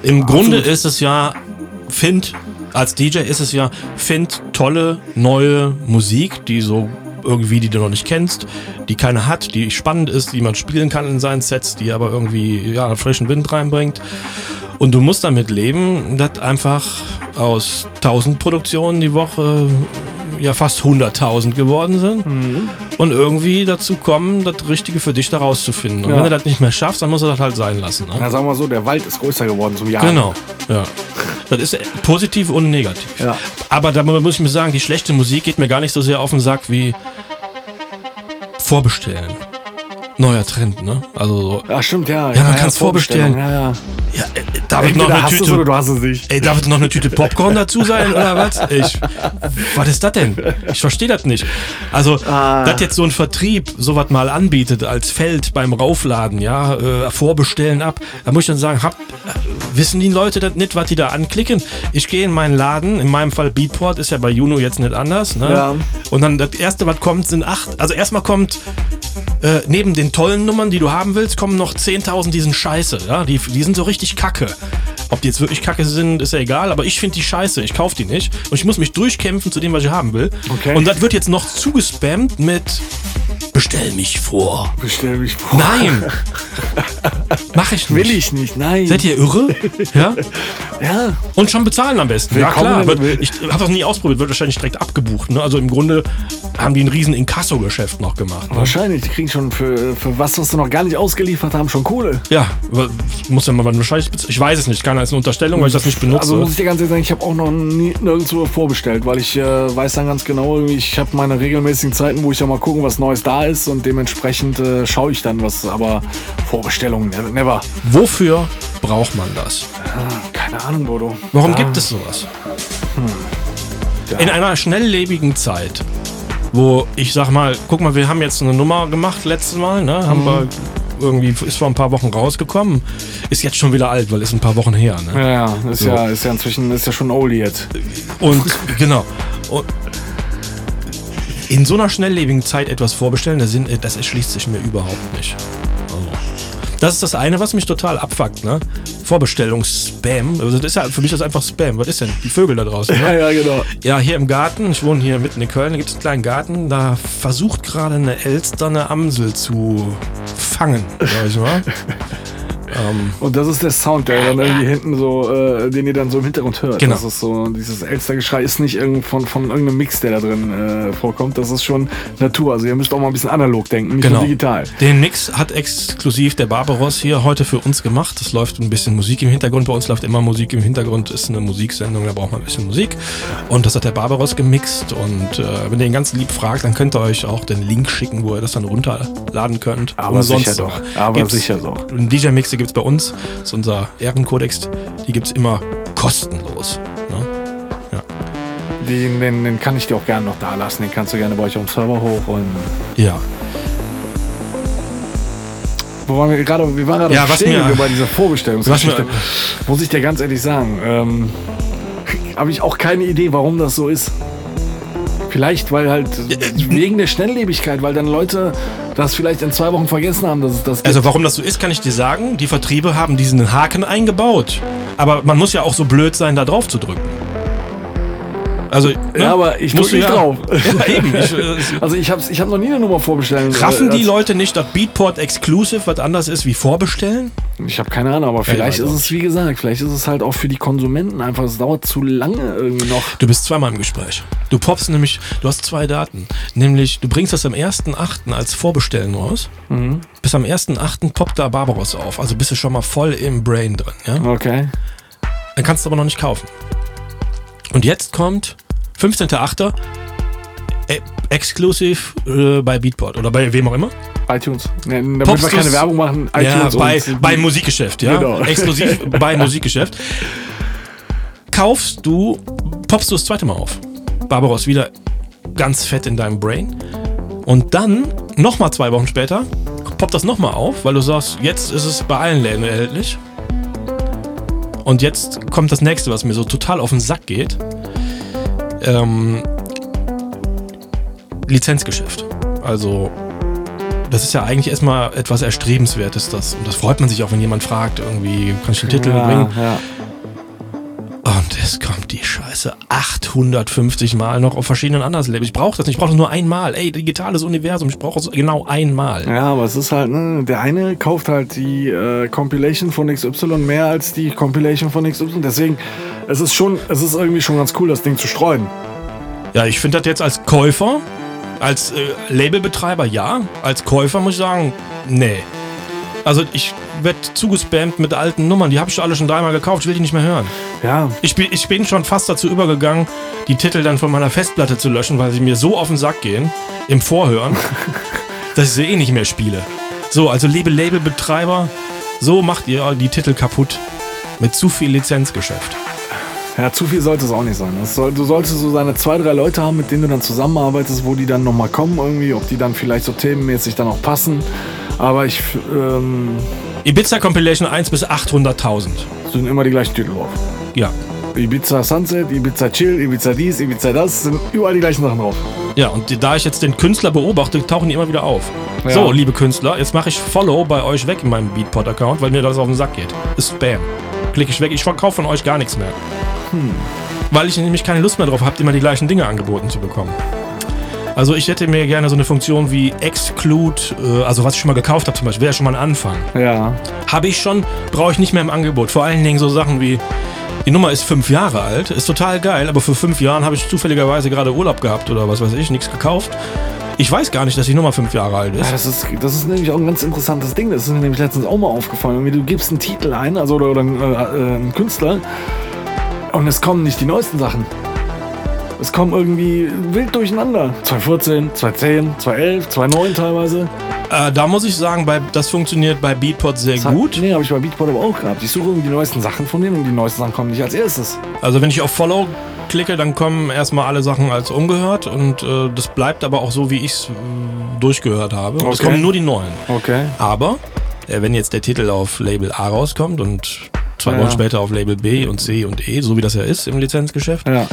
Im Grunde Absolut. ist es ja, find, als DJ ist es ja, find tolle, neue Musik, die so irgendwie, die du noch nicht kennst, die keiner hat, die spannend ist, die man spielen kann in seinen Sets, die aber irgendwie, ja, frischen Wind reinbringt. Und du musst damit leben, dass einfach aus 1000 Produktionen die Woche ja fast 100.000 geworden sind und irgendwie dazu kommen, das Richtige für dich da rauszufinden. Und Ja. wenn du das nicht mehr schaffst, dann musst du das halt sein lassen. Ne? Na, sagen wir so, der Wald ist größer geworden zum Jahr. Genau, ja. Das ist positiv und negativ. Ja. Aber da muss ich mir sagen, die schlechte Musik geht mir gar nicht so sehr auf den Sack wie Vorbestellen. Neuer Trend, ne? Also so, Ja, stimmt, ja. Ja, man kann's vorbestellen. Ja, ja. ja, äh, darf noch Entweder eine es Tüte, oder du hast es nicht. Ey, darf noch eine Tüte Popcorn dazu sein oder was? Ich, was ist das denn? Ich verstehe das nicht. Also, Ah. dass jetzt so ein Vertrieb sowas mal anbietet als Feld beim Raufladen, ja, äh, vorbestellen ab, da muss ich dann sagen, hab, äh, wissen die Leute das nicht, was die da anklicken? Ich gehe in meinen Laden, in meinem Fall Beatport, ist ja bei Juno jetzt nicht anders, ne? Ja. Und dann das erste, was kommt, sind acht. Also erstmal kommt äh, neben den tollen Nummern, die du haben willst, kommen noch 10.000, die sind scheiße. Ja? Die, die sind so richtig kacke. Ob die jetzt wirklich kacke sind, ist ja egal, aber ich finde die scheiße. Ich kaufe die nicht. Und ich muss mich durchkämpfen zu dem, was ich haben will. Okay. Und das wird jetzt noch zugespammt mit Bestell mich vor. Bestell mich vor. Nein! Mach ich nicht. Will ich nicht, nein. Seid ihr irre? Ja? Ja. Und schon bezahlen am besten. Ja Willkommen klar. Wird, will- ich habe das nie ausprobiert, wird wahrscheinlich direkt abgebucht. Ne? Also im Grunde haben die ein riesen Inkasso-Geschäft noch gemacht. Ne? Wahrscheinlich, die kriegen schon für, für was, was sie noch gar nicht ausgeliefert haben, schon Kohle. Ja, muss ja mal wahrscheinlich bez- Ich weiß es nicht, keine ist eine Unterstellung, weil ich das nicht benutze. Also muss ich dir ganz ehrlich sagen, ich habe auch noch nie, nirgendwo vorbestellt, weil ich äh, weiß dann ganz genau, ich habe meine regelmäßigen Zeiten, wo ich ja mal gucken, was Neues da ist und dementsprechend äh, schaue ich dann was, aber Vorbestellungen, never. never. Wofür braucht man das? Keine Ahnung, Bodo. Warum Da- gibt es sowas? Ja. In einer schnelllebigen Zeit, wo ich sag mal, guck mal, wir haben jetzt eine Nummer gemacht letztes Mal, ne? Haben wir irgendwie, ist vor ein paar Wochen rausgekommen, ist jetzt schon wieder alt, weil ist ein paar Wochen her, ne? Ja, ja, ist, ja, ist ja inzwischen ist ja schon oldie jetzt. Und genau. Und in so einer schnelllebigen Zeit etwas vorbestellen, das, sind, das erschließt sich mir überhaupt nicht. Das ist das eine, was mich total abfuckt, ne? Vorbestellungsspam. Also das ist ja für mich das einfach Spam. Was ist denn? Die Vögel da draußen. Ja, Ne? ja, genau. Ja, hier im Garten, ich wohne hier mitten in Köln, da gibt es einen kleinen Garten, da versucht gerade eine Elster eine Amsel zu fangen, sag ich mal. ähm, Und das ist der Sound, der dann irgendwie hinten so, äh, den ihr dann so im Hintergrund hört. Genau. Das ist so, dieses Elstergeschrei ist nicht irgend von, von irgendeinem Mix, der da drin äh, vorkommt. Das ist schon Natur. Also ihr müsst auch mal ein bisschen analog denken, nicht Genau. nur digital. Den Mix hat exklusiv der Barbaros hier heute für uns gemacht. Es läuft ein bisschen Musik im Hintergrund. Bei uns läuft immer Musik im Hintergrund. Ist eine Musiksendung, da braucht man ein bisschen Musik. Und das hat der Barbaros gemixt. Und äh, wenn ihr ihn ganz lieb fragt, dann könnt ihr euch auch den Link schicken, wo ihr das dann runterladen könnt. Aber sicher sogar. doch. Aber sicher doch. Und DJ-Mixe gibt es bei uns. Das ist unser Ehrenkodex. Die gibt es immer kostenlos. Ne? Den, den, den kann ich dir auch gerne noch da lassen. Den kannst du gerne bei euch auf dem Server hoch. Und Ja. wo waren wir gerade? Wir waren gerade Ja, was mir- bei dieser Vorbestellungsgeschichte. Muss ich dir ganz ehrlich sagen. Ähm, Habe ich auch keine Idee, warum das so ist. Vielleicht, weil halt wegen der Schnelllebigkeit, weil dann Leute das vielleicht in zwei Wochen vergessen haben, dass es das gibt. Also warum das so ist, kann ich dir sagen. Die Vertriebe haben diesen Haken eingebaut. Aber man muss ja auch so blöd sein, da drauf zu drücken. Also, ne? ja, aber ich du nicht ja- drauf. Ja, eben. Ich, äh, Also ich habe ich hab noch nie eine Nummer vorbestellen. raffen äh, die als- Leute nicht, dass Beatport Exclusive was anders ist wie vorbestellen? Ich habe keine Ahnung, aber vielleicht weiß ist es, wie gesagt, vielleicht ist es halt auch für die Konsumenten einfach, es dauert zu lange irgendwie noch. Du bist zweimal im Gespräch. Du poppst nämlich, du hast zwei Daten. Nämlich, du bringst das am 1.8. als Vorbestellen raus. Mhm. Bis am 1.8. poppt da Barbaros auf. Also bist du schon mal voll im Brain drin. Ja? Okay. Dann kannst du aber noch nicht kaufen. Und jetzt kommt 15.8. E exklusiv äh, bei Beatport oder bei wem auch immer. iTunes. Nee, damit Poppst wir keine Werbung machen, Ja, iTunes bei, und- bei Musikgeschäft, ja. Genau. Exklusiv bei Musikgeschäft. Kaufst du, poppst du das zweite Mal auf. Barbaros wieder ganz fett in deinem Brain. Und dann, nochmal zwei Wochen später, poppt das nochmal auf, weil du sagst, jetzt ist es bei allen Läden erhältlich. Und jetzt kommt das nächste, was mir so total auf den Sack geht. Ähm, Lizenzgeschäft. Also, das ist ja eigentlich erstmal etwas Erstrebenswertes. Das, und das freut man sich auch, wenn jemand fragt, irgendwie, kann ich den Titel ja, bringen? ja. Und es kommt die Scheiße 850 Mal noch auf verschiedenen anderen Labels. Ich brauche das nicht, ich brauche das nur einmal. Ey, digitales Universum, ich brauche es genau einmal. Ja, aber es ist halt, ne, der eine kauft halt die äh, Compilation von XY mehr als die Compilation von XY. Deswegen, es ist schon, es ist irgendwie schon ganz cool, das Ding zu streuen. Ja, ich finde das jetzt als Käufer, als äh, Labelbetreiber ja, als Käufer muss ich sagen, nee. Also ich werde zugespammt mit alten Nummern, die habe ich alle schon dreimal gekauft, ich will die nicht mehr hören. Ja, Ich bin, ich bin schon fast dazu übergegangen, die Titel dann von meiner Festplatte zu löschen, weil sie mir so auf den Sack gehen, im Vorhören, dass ich sie eh nicht mehr spiele. So, also liebe Labelbetreiber, so macht ihr die Titel kaputt. Mit zu viel Lizenzgeschäft. ja, zu viel sollte es auch nicht sein. Soll, du solltest so seine zwei, drei Leute haben, mit denen du dann zusammenarbeitest, wo die dann nochmal kommen irgendwie, ob die dann vielleicht so themenmäßig dann auch passen. Aber ich, ähm, Ibiza Compilation 1 bis 800.000. sind immer die gleichen Titel drauf. Ja. Ibiza Sunset, Ibiza Chill, Ibiza dies, Ibiza das, sind überall die gleichen Sachen drauf. Ja, und da ich jetzt den Künstler beobachte, tauchen die immer wieder auf. Ja. So, liebe Künstler, jetzt mache ich Follow bei euch weg in meinem Beatport-Account, weil mir das auf den Sack geht. Ist Spam. Klicke ich weg, ich verkaufe von euch gar nichts mehr. Weil ich nämlich keine Lust mehr drauf habe, immer die gleichen Dinge angeboten zu bekommen. Also ich hätte mir gerne so eine Funktion wie Exclude, äh, also was ich schon mal gekauft habe zum Beispiel, wäre schon mal ein Anfang. Ja, Habe ich schon, brauche ich nicht mehr im Angebot. Vor allen Dingen so Sachen wie, die Nummer ist fünf Jahre alt, ist total geil, aber vor fünf Jahren habe ich zufälligerweise gerade Urlaub gehabt oder was weiß ich, nichts gekauft. Ich weiß gar nicht, dass die Nummer fünf Jahre alt Ja, ist. das ist, das ist nämlich auch ein ganz interessantes Ding. Das ist mir nämlich letztens auch mal aufgefallen. Du gibst einen Titel ein, also oder, oder äh, äh, einen Künstler, und es kommen nicht die neuesten Sachen. Es kommen irgendwie wild durcheinander. 2014, 2010, 2011, 2009 teilweise. Äh, da muss ich sagen, bei, das funktioniert bei Beatport sehr Das hat- gut. Nee, habe ich bei Beatport aber auch gehabt. Ich suche irgendwie die neuesten Sachen von denen und die neuesten Sachen kommen nicht als erstes. Also wenn ich auf Follow klicke, dann kommen erstmal alle Sachen als ungehört und äh, das bleibt aber auch so, wie ich es durchgehört habe. Und es Okay. kommen nur die neuen. Okay. Aber äh, wenn jetzt der Titel auf Label A rauskommt und zwei Ja. Wochen später auf Label B und C und E, so wie das ja ist im Lizenzgeschäft, Ja.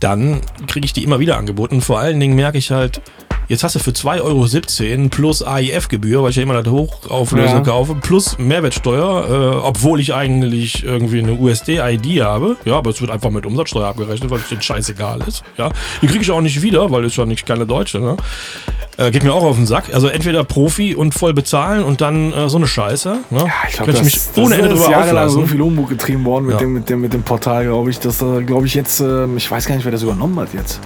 dann kriege ich die immer wieder angeboten. Vor allen Dingen merke ich halt, jetzt hast du für 2,17 Euro plus AIF-Gebühr, weil ich ja immer das Hochauflöser Ja. kaufe, plus Mehrwertsteuer, äh, obwohl ich eigentlich irgendwie eine USD-ID habe. Ja, aber es wird einfach mit Umsatzsteuer abgerechnet, weil es den scheißegal ist. Ja, die kriege ich auch nicht wieder, weil es ja nicht keine Deutsche. Ne? Äh, geht mir auch auf den Sack. Also entweder Profi und voll bezahlen und dann äh, so eine Scheiße. Ne? Ja, ich glaube, das, mich das ohne Ende ist jahrelang so viel Humbug getrieben worden mit, Ja. dem, mit, dem, mit dem Portal, glaube ich, dass da, glaube ich, jetzt, ähm, ich weiß gar nicht, wer das übernommen hat jetzt.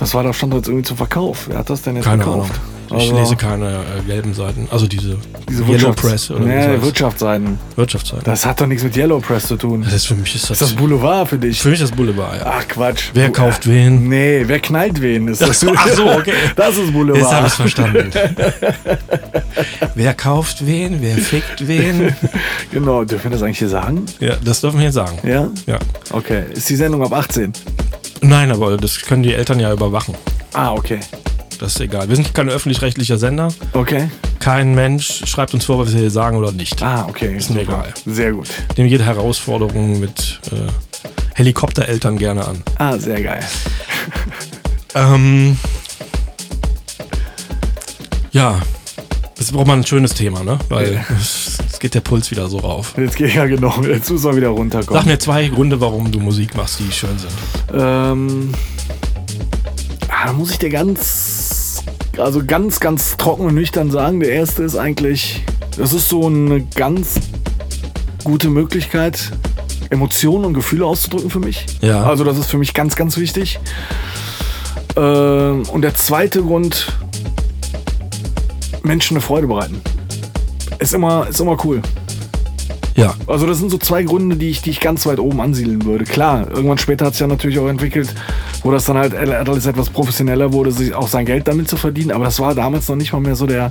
Das war doch schon jetzt irgendwie zum Verkauf. Wer hat das denn jetzt Keine Ahnung. Ich Also, lese keine äh, gelben Seiten. Also diese, diese Yellow Press oder nee, das. Wirtschaftsseiten. Wirtschaftsseiten. Das hat doch nichts mit Yellow Press zu tun. Das ist für mich ist das, Ist das Boulevard für dich? für mich das Boulevard. Ja. Ach Quatsch. Wer Bu- kauft wen? Nee, wer knallt wen? Ist das Ach so, okay. Das ist Jetzt habe ich Boulevard. verstanden. wer kauft wen? Wer fickt wen? Genau, dürfen wir das eigentlich hier sagen? Ja, das dürfen wir jetzt sagen. Ja? Ja. Okay. Ist die Sendung ab 18? Nein, aber das können die Eltern ja überwachen. Ah, okay. Das ist egal. Wir sind kein öffentlich-rechtlicher Sender. Okay. Kein Mensch schreibt uns vor, was wir hier sagen oder nicht. Ah, okay. Ist mir egal. Sehr gut. Nehmen jede Herausforderung mit äh, Helikoptereltern gerne an. Ah, sehr geil. Ähm, ja, das braucht man ein schönes Thema, ne? Weil es geht der Puls wieder so rauf. Jetzt geht ja genau, jetzt muss er wieder runterkommen. Sag mir zwei Gründe, warum du Musik machst, die schön sind. Ähm, ah, da muss ich dir ganz, also ganz, ganz trocken und nüchtern sagen. Der erste ist eigentlich, das ist so eine ganz gute Möglichkeit, Emotionen und Gefühle auszudrücken für mich. Ja. Also das ist für mich ganz, ganz wichtig. Ähm, und der zweite Grund, Menschen eine Freude bereiten. Ist immer, ist immer cool. Ja. Also das sind so zwei Gründe, die ich, die ich ganz weit oben ansiedeln würde. Klar, irgendwann später hat es ja natürlich auch entwickelt, wo das dann halt alles etwas professioneller wurde, sich auch sein Geld damit zu verdienen. Aber das war damals noch nicht mal mehr so der,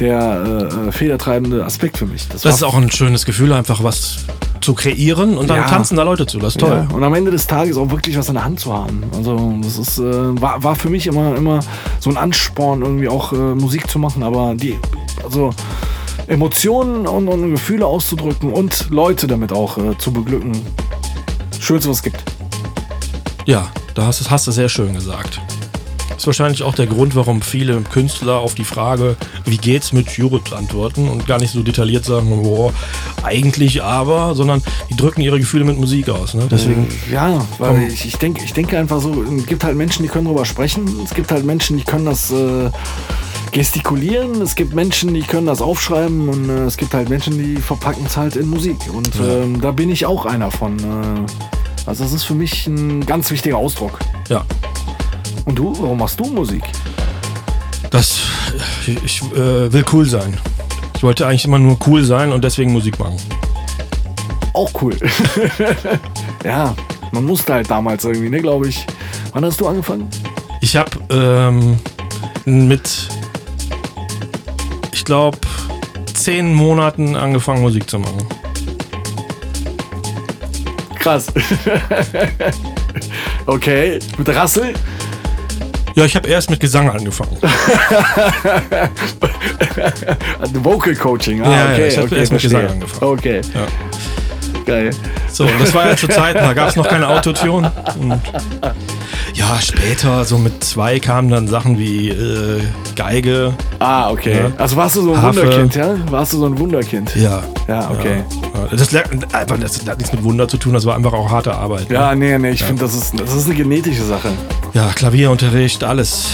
der äh, federtreibende Aspekt für mich. Das ist war auch ein schönes Gefühl, einfach was zu kreieren und dann Ja. tanzen da Leute zu. Das ist toll. Ja, und am Ende des Tages auch wirklich was in der Hand zu haben. Also das ist, äh, war, war für mich immer, immer so ein Ansporn, irgendwie auch äh, Musik zu machen. Aber die, also Emotionen und, und Gefühle auszudrücken und Leute damit auch äh, zu beglücken. Schönste, was es gibt. Ja, da hast, du- hast du sehr schön gesagt. ist wahrscheinlich auch der Grund, warum viele Künstler auf die Frage, wie geht's mit Jurut antworten und gar nicht so detailliert sagen, boah, eigentlich aber, sondern die drücken ihre Gefühle mit Musik aus. Ne? Deswegen, Ja, weil Komm. ich, ich, denke, ich denke einfach so, es gibt halt Menschen, die können darüber sprechen. Es gibt halt Menschen, die können das äh, gestikulieren. Es gibt Menschen, die können das aufschreiben. Und äh, es gibt halt Menschen, die verpacken es halt in Musik. Und ähm, da bin ich auch einer von. Äh, also das ist für mich ein ganz wichtiger Ausdruck. ja, Und du, warum machst du Musik? das, ich, äh, will cool sein. Ich wollte eigentlich immer nur cool sein und deswegen Musik machen. Auch cool. ja, man musste halt damals irgendwie, ne, glaube ich. Wann hast du angefangen? Ich habe ähm, mit, ich glaube, zehn Monaten angefangen Musik zu machen. Krass. okay, mit Rassel? Ja, ich habe erst mit Gesang angefangen. Vocal Coaching, ah, Ja, ja, okay, ich hab okay, erst mit verstehe. Gesang angefangen. Okay, Ja. geil. So, das war ja zur Zeit, da gab es noch keine Autotune. Und ja, später, so mit zwei kamen dann Sachen wie äh, Geige. Ah, okay. Ja. Also warst du so ein Harfe. Wunderkind, ja? Warst du so ein Wunderkind? Ja. Ja, okay. Ja. Das, einfach, das hat nichts mit Wunder zu tun, das war einfach auch harte Arbeit. ne? Ja, nee, nee, ich finde, das ist, das ist eine genetische Sache. Ja, Klavierunterricht, alles.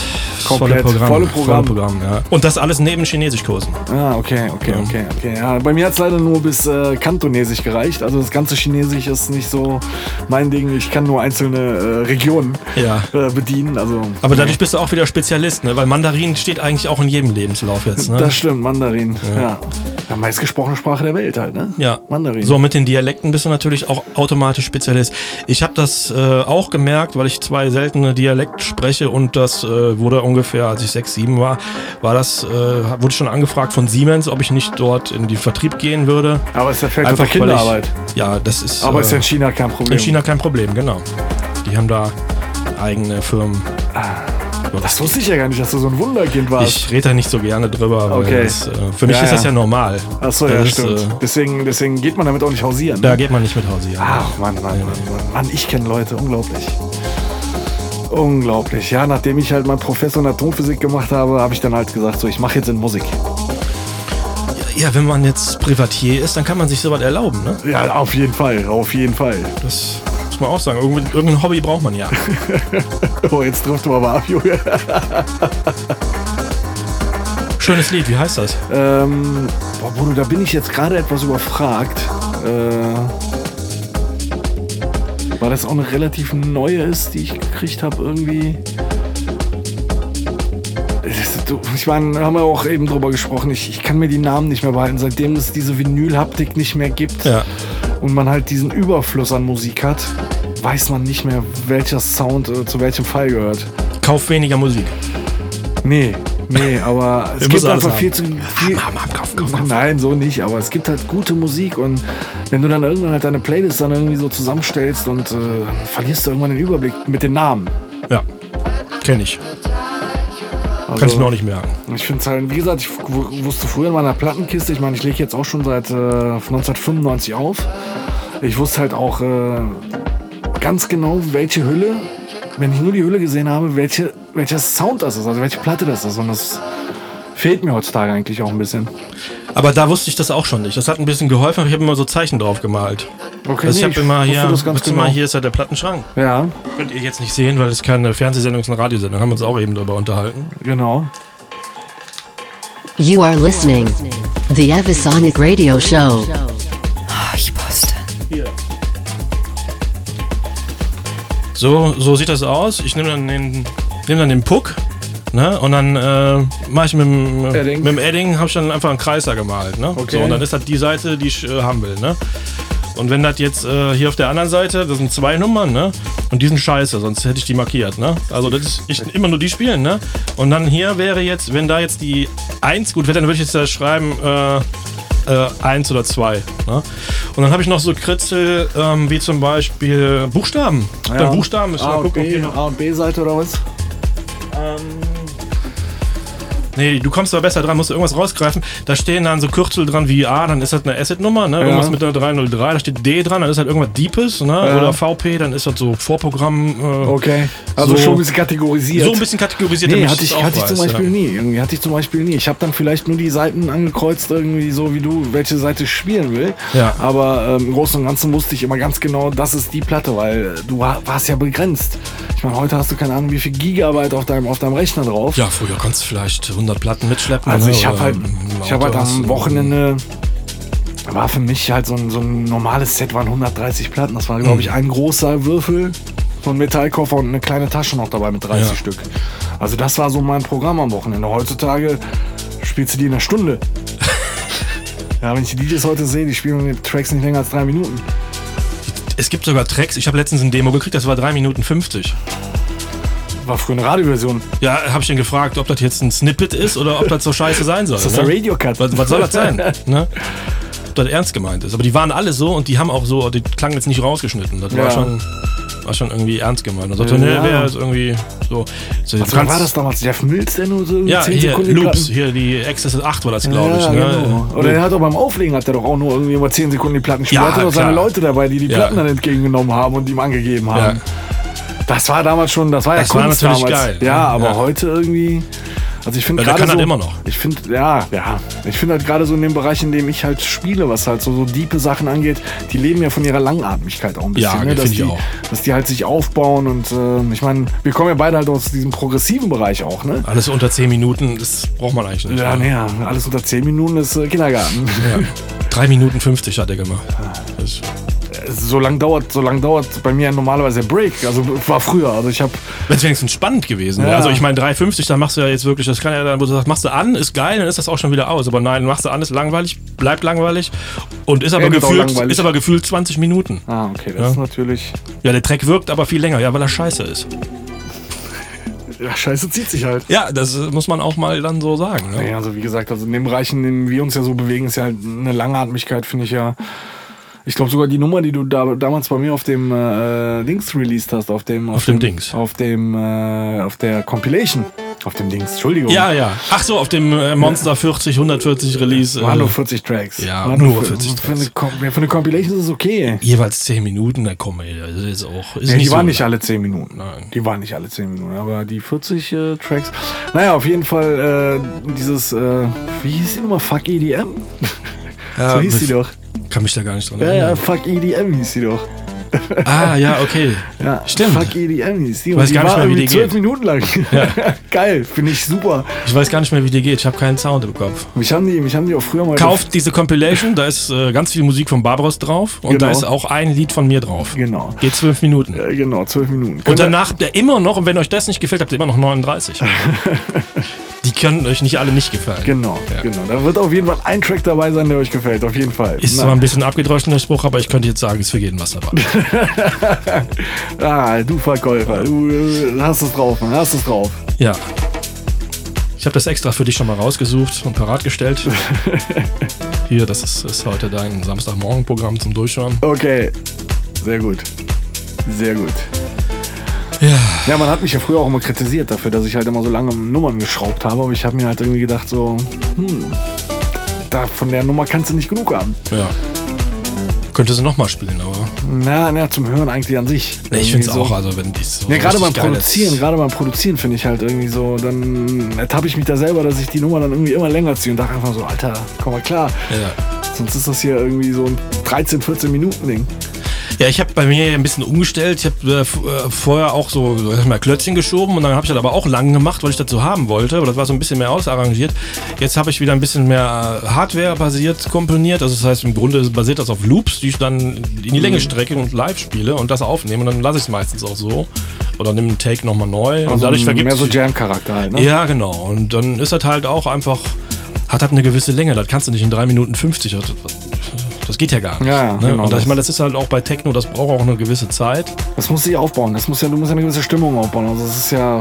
Komplett, volle Programm. volle Programm. Volle Programm ja. Und das alles neben Chinesischkursen. Ah, okay, okay, okay, okay. Ja, bei mir hat es leider nur bis äh, Kantonesisch gereicht. Also das ganze Chinesisch ist nicht so mein Ding. Ich kann nur einzelne äh, Regionen Ja. äh, bedienen. Also, Aber dadurch bist du auch wieder Spezialist, ne? weil Mandarin steht eigentlich auch in jedem Lebenslauf jetzt. Ne? Das stimmt, Mandarin. Ja. Ja. meistgesprochene Sprache der Welt halt, ne? Ja, Mandarin. So, mit den Dialekten bist du natürlich auch automatisch Spezialist. Ich habe das äh, auch gemerkt, weil ich zwei seltene Dialekt spreche und das äh, wurde ungefähr, als ich sechs, sieben war, war das, äh, wurde ich schon angefragt von Siemens, ob ich nicht dort in den Vertrieb gehen würde. Aber es fällt Einfach unter Kinderarbeit. Weil ich, ja, das ist. Aber äh, ist ja in China kein Problem. in China kein Problem, genau. Die haben da eigene Firmen. Das wusste ich ja gar nicht, dass du so ein Wunderkind warst. Ich rede da nicht so gerne drüber, weil Okay. das, äh, für mich Ja, ist das ja. normal. Achso, ja, Das, stimmt. Äh, deswegen, deswegen geht man damit auch nicht hausieren. da geht man nicht mit Hause. Ja. Ach, Mann, Mann, Mann, Mann. Mann, ich kenne Leute, unglaublich. Unglaublich. Ja, nachdem ich halt meinen Professor in Atomphysik gemacht habe, habe ich dann halt gesagt, so, ich mache jetzt in Musik. Ja, wenn man jetzt Privatier ist, dann kann man sich sowas erlauben, ne? Ja, auf jeden Fall, auf jeden Fall. Das muss man auch sagen. Irgend- Irgendein Hobby braucht man ja. Oh, jetzt trifft du aber ab, Junge. Schönes Lied, wie heißt das? Ähm, boah, Bruno, da bin ich jetzt gerade etwas überfragt. Äh, weil das auch eine relativ neue ist, die ich gekriegt habe irgendwie. Ich meine, haben wir auch eben drüber gesprochen. Ich, ich kann mir die Namen nicht mehr behalten, seitdem es diese Vinyl-Haptik nicht mehr gibt Ja. Und man halt diesen Überfluss an Musik hat, weiß man nicht mehr, welcher Sound äh, zu welchem Fall gehört. Kauf weniger Musik. Nee, nee, aber es gibt einfach viel zu viel. Haben, haben, kauf, kauf, kauf. Nein, so nicht, aber es gibt halt gute Musik und wenn du dann irgendwann halt deine Playlist dann irgendwie so zusammenstellst und äh, verlierst du irgendwann den Überblick mit den Namen. Ja. Kenn ich. Also, Kann ich mir auch nicht merken. Ich finde es halt, wie gesagt, ich wusste früher in meiner Plattenkiste, ich meine, ich lege jetzt auch schon seit äh, 1995 auf. Ich wusste halt auch äh, ganz genau, welche Hülle wenn ich nur die Hülle gesehen habe, welche, welcher Sound das ist, also welche Platte das ist. Und das fehlt mir heutzutage eigentlich auch ein bisschen. Aber da wusste ich das auch schon nicht. Das hat ein bisschen geholfen, aber ich habe immer so Zeichen drauf gemalt. Okay, Also ich nee, habe immer hier, das ganz du mal, genau. hier ist ja der Plattenschrank. Ja, Könnt ihr jetzt nicht sehen, weil es keine Fernsehsendung ist, eine Radiosendung. Haben wir uns auch eben darüber unterhalten. genau. You are listening. The Evisonic Radio Show. Ah, ich poste. So, so sieht das aus. Ich nehme dann den, nehm dann den Puck. Ne? Und dann äh, mache ich mit dem Edding. mit dem Edding habe ich dann einfach einen Kreis da gemalt. Ne? Okay. So, und dann ist das die Seite, die ich äh, haben will. Ne? Und wenn das jetzt äh, hier auf der anderen Seite, das sind zwei Nummern, ne? Und die sind scheiße, sonst hätte ich die markiert, ne? Also das ist ich immer nur die spielen, ne? Und dann hier wäre jetzt, wenn da jetzt die 1 gut wäre, dann würde ich jetzt da schreiben, äh, äh, 1 oder 2. Ne? Und dann habe ich noch so Kritzel, ähm, wie zum Beispiel Buchstaben. Bei Buchstaben müssen wir A und gucken. B, hier noch- A und B-Seite oder was? Nee, du kommst da besser dran, musst du irgendwas rausgreifen. Da stehen dann so Kürzel dran wie A, dann ist das eine Asset-Nummer, ne? Irgendwas mit einer 303, da steht D dran, dann ist halt irgendwas Deepes, ne? Ja. Oder VP, dann ist das so Vorprogramm. Äh, Okay. Also So- schon ein bisschen kategorisiert. So ein bisschen kategorisiert, Nee, hatte ich, hatte ich zum Beispiel ja. nie. Irgendwie hatte ich zum Beispiel nie. Ich habe dann vielleicht nur die Seiten angekreuzt, irgendwie so wie du, welche Seite ich spielen will. Ja. Aber ähm, im Großen und Ganzen wusste ich immer ganz genau, das ist die Platte, weil du war, warst ja begrenzt. Ich meine, heute hast du keine Ahnung, wie viel Gigabyte auf deinem, auf deinem Rechner drauf. Ja, früher konntest du vielleicht 100 Platten mitschleppen. Also ne? ich habe halt, ich habe halt am Wochenende war für mich halt so ein, so ein normales Set waren 130 Platten. Das war glaube ich ein großer Würfel, so ein Metallkoffer und eine kleine Tasche noch dabei mit 30 Ja. Stück. Also das war so mein Programm am Wochenende. Heutzutage spielst du die in einer Stunde. ja, wenn ich die DJs heute sehe, die spielen die Tracks nicht länger als drei Minuten. Es gibt sogar Tracks, ich habe letztens ein Demo gekriegt, das war 3 Minuten 50. War früher eine Radioversion. Ja, habe ich ihn gefragt, ob das jetzt ein Snippet ist oder ob das so scheiße sein soll. Ist das ne? der Radio-Cut? Was, was soll das sein? ne? Ob das ernst gemeint ist. Aber die waren alle so und die haben auch so, die klangen jetzt nicht rausgeschnitten. Das war, Ja. schon, war schon irgendwie ernst gemeint. Sagte, Ja. nee, wäre jetzt irgendwie so. so du Was war das damals? Jeff Mills, der nur so Ja, 10 hier, Sekunden Loops, Platten- hier die Access 8 war das, glaube ja, ich. Ne? genau. Oder er hat auch beim Auflegen hat er doch auch nur irgendwie über 10 Sekunden die Platten gespielt. Ja, er hatte doch seine. Leute dabei, die die Ja. Platten dann entgegengenommen haben und ihm angegeben haben. Ja. Das war damals schon, das war ja Das war Kunst natürlich damals. geil, Ja, ne? aber Ja. heute irgendwie. Also ich finde Ja, gerade kann so, das immer noch. Ich finde, ja, ja. Ich finde halt gerade so in dem Bereich, in dem ich halt spiele, was halt so, so diepe Sachen angeht, die leben ja von ihrer Langatmigkeit auch ein bisschen. Ja, ne? dass, die, auch. dass die halt sich aufbauen und äh, ich meine, wir kommen ja beide halt aus diesem progressiven Bereich auch, ne? Alles unter 10 Minuten, das braucht man eigentlich nicht. Ja, ne? ja, alles unter 10 Minuten ist äh, Kindergarten. Ja. 3 Minuten 50 hat er gemacht. Das, so lang dauert, so lang dauert bei mir normalerweise der Break. Also war früher. Also ich habe Wenn es wenigstens spannend gewesen wäre. Ja. Also ich meine 3,50, da machst du ja jetzt wirklich, das kann ja dann, wo du sagst, machst du an, ist geil, dann ist das auch schon wieder aus. Aber nein, machst du an, ist langweilig, bleibt langweilig und ist aber, Endet gefühlt, ist aber gefühlt 20 Minuten. Ah, okay, das Ja. ist natürlich. Ja, der Track wirkt aber viel länger, ja, weil er scheiße ist. Ja, scheiße zieht sich halt. Ja, das muss man auch mal dann so sagen. Ne? Ja, also wie gesagt, also in dem Bereich, in dem wir uns ja so bewegen, ist ja halt eine Langatmigkeit, finde ich ja. Ich glaube sogar die Nummer, die du da, damals bei mir auf dem äh, Dings released hast, auf dem Auf dem Dings. auf dem äh, auf der Compilation, auf dem Dings. Entschuldigung. Ja, ja. Ach so, auf dem äh, Monster 40, 140 Release. Waren Äh, nur 40 Tracks. ja, Waren nur für, 40 Für eine, Tracks. Com- für eine Compilation ist es okay. jeweils 10 Minuten, da komm ey, das ist auch. Ist Nee, die so waren nicht alle 10 Minuten. Nein. Die waren nicht alle 10 Minuten, aber die 40 äh, Tracks. Naja, auf jeden Fall äh, dieses, wie hieß die Nummer? Fuck EDM? So hieß die doch. Kann mich da gar nicht dran Ja, ja, erinnern. Fuck EDM hieß die doch. Ah, ja, okay. Ja, Stimmt. Fuck EDM hieß die. Ich weiß die gar nicht mehr, wie die 12 geht. Minuten lang. Geil, finde ich super. Ich weiß gar nicht mehr, wie die geht. Ich habe keinen Sound im Kopf. Mich haben die, mich haben die auch früher mal. Kauft diese Compilation, da ist äh, ganz viel Musik von Barbaros drauf und da Genau. ist auch ein Lied von mir drauf. Genau. Geht zwölf Minuten. Äh, genau, 12 Minuten. Und danach ihr immer noch, und wenn euch das nicht gefällt, habt ihr immer noch 39. Die können euch nicht alle nicht gefallen. Genau, Ja. genau. Da wird auf jeden Fall ein Track dabei sein, der euch gefällt. Auf jeden Fall. Ist Na, zwar ein bisschen abgedroschen der Spruch, aber ich könnte jetzt sagen, ist für jeden was dabei. ah, du Verkäufer, du äh, hast es drauf, man, hast es drauf. ja. Ich habe das extra für dich schon mal rausgesucht und parat gestellt. Hier, das ist, ist heute dein Samstagmorgen-Programm zum Durchschauen. Okay, sehr gut. Sehr gut. Ja. Ja, man hat mich ja früher auch immer kritisiert dafür, dass ich halt immer so lange Nummern geschraubt habe, aber ich habe mir halt irgendwie gedacht, so, hm, da, von der Nummer kannst du nicht genug haben. Ja. Könnte sie nochmal spielen, aber Na, na, zum Hören eigentlich an sich. Nee, ich finde es auch, also wenn die so Ja, gerade beim Produzieren, gerade beim Produzieren finde ich halt irgendwie so, dann ertappe ich mich da selber, dass ich die Nummer dann irgendwie immer länger ziehe und dachte einfach so, Alter, komm mal klar. Ja. Sonst ist das hier irgendwie so ein 13, 14 Minuten Ding. Ja, ich habe bei mir ein bisschen umgestellt. Ich habe äh, äh, vorher auch so sag ich mal Klötzchen geschoben und dann habe ich das aber auch lang gemacht, weil ich das so haben wollte. Aber das war so ein bisschen mehr ausarrangiert. Jetzt habe ich wieder ein bisschen mehr äh, Hardware-basiert komponiert. Also das heißt, im Grunde basiert das auf Loops, die ich dann in die Länge strecke und live spiele und das aufnehme. Und dann lasse ich es meistens auch so. Oder nehme einen Take nochmal neu. und Also dadurch vergibt mehr so Jam-Charakter halt, ne? Ja, genau. Und dann ist das halt auch einfach, hat halt eine gewisse Länge. Das kannst du nicht in 3 Minuten 50. Das, das geht ja gar nicht. Ja, ja, ne? genau Und das. ich meine, das ist halt auch bei Techno, das braucht auch eine gewisse Zeit. Das muss sich aufbauen. Das muss ja, du musst ja eine gewisse Stimmung aufbauen. Also es ist ja.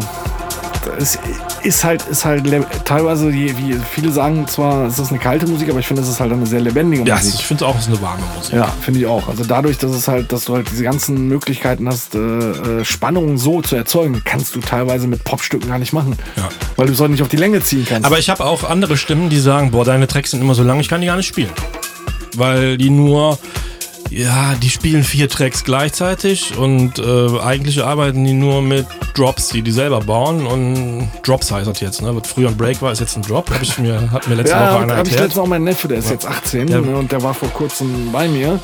Es ist halt, ist halt teilweise, wie, viele sagen zwar, es ist eine kalte Musik, aber ich finde, es ist halt eine sehr lebendige Ja, Musik. ich finde es auch, es ist eine warme Musik. Ja, finde ich auch. Also dadurch, dass es halt, dass du halt diese ganzen Möglichkeiten hast, äh, äh, Spannungen so zu erzeugen, kannst du teilweise mit Popstücken gar nicht machen. Ja. Weil du es halt nicht auf die Länge ziehen kannst. Aber ich habe auch andere Stimmen, die sagen, boah, deine Tracks sind immer so lang, ich kann die gar nicht spielen. Weil die nur, ja, die spielen vier Tracks gleichzeitig und äh, eigentlich arbeiten die nur mit Drops, die die selber bauen und Drops heißt das jetzt, ne? Was früher ein Break war, ist jetzt ein Drop, hab ich mir, hat mir letzte ja, Woche habe einer hab ich letztens auch meinen Neffe, der ist jetzt 18 Ja. ne, und der war vor kurzem bei mir.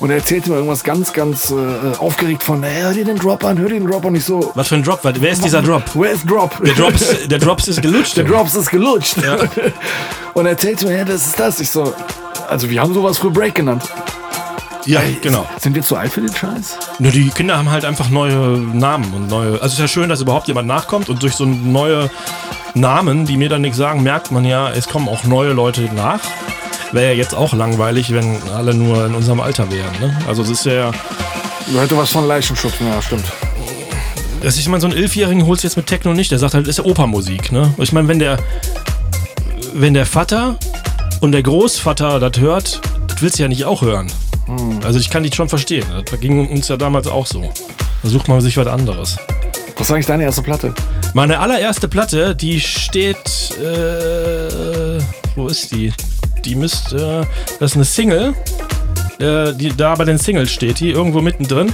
Und er erzählte mir irgendwas ganz, ganz äh, aufgeregt von, hey, hör dir den Drop an, hör dir den Drop an. Ich so, Was für ein Drop? Wer ist dieser Drop? Where is Drop? Der Drops, der Drops ist gelutscht. Der Drops ist gelutscht. Ja. Und er erzählte mir, ja, das ist das. Ich so, also wir haben sowas früher Break genannt. Ja, genau. Sind wir zu alt für den Scheiß? Nur die Kinder haben halt einfach neue Namen und neue. Also es ist ja schön, dass überhaupt jemand nachkommt und durch so neue Namen, die mir dann nichts sagen, merkt man ja, es kommen auch neue Leute nach. Wäre ja jetzt auch langweilig, wenn alle nur in unserem Alter wären. Ne? Also es ist ja, Du hättest was von Leichenschutz, ja, stimmt. das ist, ich meine, so einen Elfjährigen holst du jetzt mit Techno nicht. Der sagt halt, das ist ja Opermusik. Ne? Ich meine, wenn der, wenn der Vater und der Großvater das hört, das willst du ja nicht auch hören. Also ich kann die schon verstehen. Das ging uns ja damals auch so. Da sucht man sich was anderes. Was ist eigentlich deine erste Platte? Meine allererste Platte, die steht. Äh, wo ist die? Die müsste. Das ist eine Single. Äh, die, da bei den Singles steht die, irgendwo mittendrin.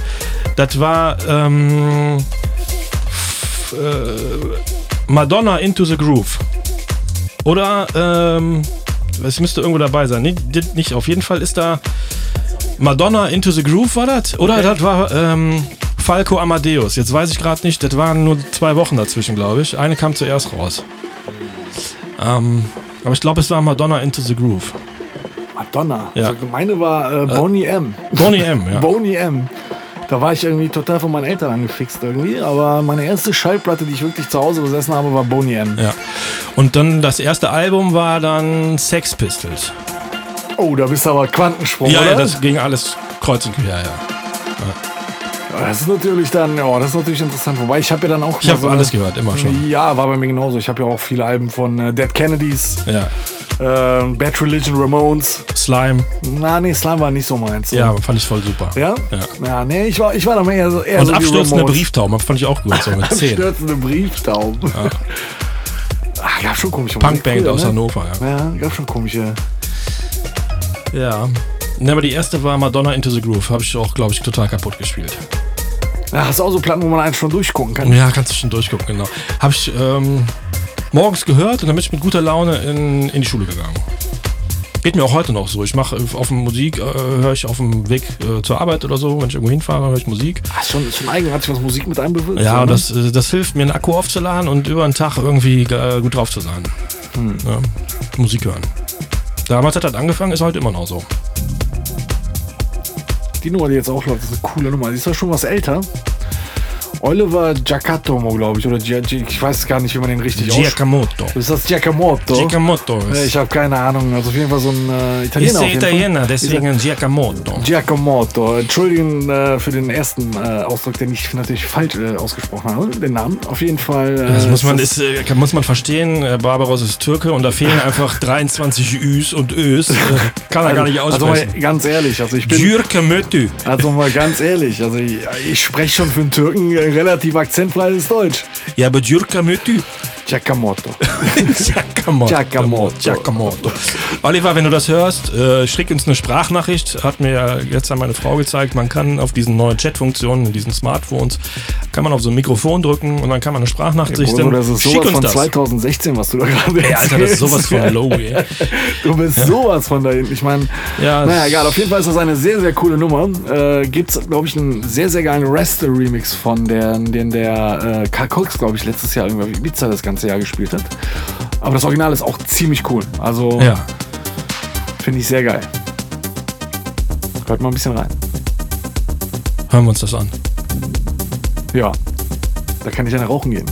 Das war. Ähm, äh, Madonna Into the Groove. Oder. Ähm, es müsste irgendwo dabei sein. Das nicht. Auf jeden Fall ist da. Madonna Into the Groove war das? Oder das war ähm, Falco Amadeus. Jetzt weiß ich gerade nicht, das waren nur zwei Wochen dazwischen, glaube ich. Eine kam zuerst raus. Ähm, aber ich glaube, es war Madonna Into the Groove. Madonna. Ja. Also meine war äh, Bonnie M. Bonnie M, ja. Bonnie M. Da war ich irgendwie total von meinen Eltern angefixt irgendwie. Aber meine erste Schallplatte, die ich wirklich zu Hause besessen habe, war Bonnie M. ja. Und dann das erste Album war dann Sex Pistols. Oh, da bist du aber Quantensprung, Ja, oder? ja, das ging alles kreuz und quer, ja. Das ist natürlich dann, ja, das ist natürlich interessant. Wobei ich habe ja dann auch Ich habe so alles gehört, immer schon. Ja, war bei mir genauso. Ich habe ja auch viele Alben von äh, Dead Kennedys, Ja. Äh, Bad Religion, Ramones. Slime, Na, nee, Slime war nicht so meins. ja, fand ich voll super. Ja? Ja. Ja, nee, ich war, ich war da mehr so eher Und so abstürzende. Brieftauben, fand ich auch gut, so mit 10. Abstürzende Brieftauben. Ach, gab schon komische Punkband aus ne? Hannover, ja. Ja, gab schon komische. Ja. Ne, aber die erste war Madonna Into the Groove. Habe ich auch, glaube ich, total kaputt gespielt. Ja, hast du auch so Platten, wo man einen schon durchgucken kann. Ja, kannst du schon durchgucken, genau. Habe ich ähm, morgens gehört und dann bin ich mit guter Laune in, in die Schule gegangen. Geht mir auch heute noch so. Ich mache auf dem Musik, äh, höre ich auf dem Weg äh, zur Arbeit oder so, wenn ich irgendwo hinfahre, höre ich Musik. Ach, schon, schon eigenartig, was Musik mit einbewirkt. Ja, so, das, äh, das hilft mir, einen Akku aufzuladen und über den Tag irgendwie äh, gut drauf zu sein. Ja, Musik hören. Damals hat das angefangen, ist heute immer noch so. Die Nummer, die jetzt auch läuft, ist eine coole Nummer. Die ist ja schon was älter. Oliver Giacomo, glaube ich. Oder Gia, Gia, ich weiß gar nicht, wie man den richtig ausspricht. Giacomoto. Ist das Giacomoto? Giacomoto ist, ich habe keine Ahnung. Also auf jeden Fall so ein äh, Italiener. ist der. Italiener, deswegen Giacomoto. Giacomoto. Entschuldigen äh, für den ersten äh, Ausdruck, den ich natürlich falsch äh, ausgesprochen habe. Den Namen. Auf jeden Fall. Äh, Das muss man, ist ist, äh, muss man verstehen, äh, Barbaros ist Türke und da fehlen einfach 23 Üs und Ös. Äh, kann er gar nicht Also mal aussprechen. ganz ehrlich, also ich bin. Giacomoto. Also mal ganz ehrlich, also ich, ich spreche schon für einen Türken äh, relativ akzentfreies Deutsch. Ja, aber Giacomoto. Giacomoto. Giacomoto. Giacomoto. Giacomoto. Oliver, wenn du das hörst, äh, schick uns eine Sprachnachricht. Hat mir ja jetzt meine Frau gezeigt, man kann auf diesen neuen Chat-Funktionen in diesen Smartphones, kann man auf so ein Mikrofon drücken und dann kann man eine Sprachnachricht Bruno, das ist Schick sowas uns von das. 2016, was du da gerade Ey, Alter, das ist sowas von erzählst. low, ey. Du bist sowas von da hinten. Ich meine, Ja, naja, egal. Auf jeden Fall ist das eine sehr, sehr coole Nummer. Äh, Gibt es, glaube ich, einen sehr, sehr geilen Reste-Remix von, der, den der äh, Karl Cox, glaube ich, letztes Jahr irgendwie auf Ibiza das ganze Jahr gespielt hat. Aber das Original ist auch ziemlich cool. Also Ja. finde ich sehr geil. Hört mal ein bisschen rein. Hören wir uns das an. Ja. Da kann ich dann rauchen gehen.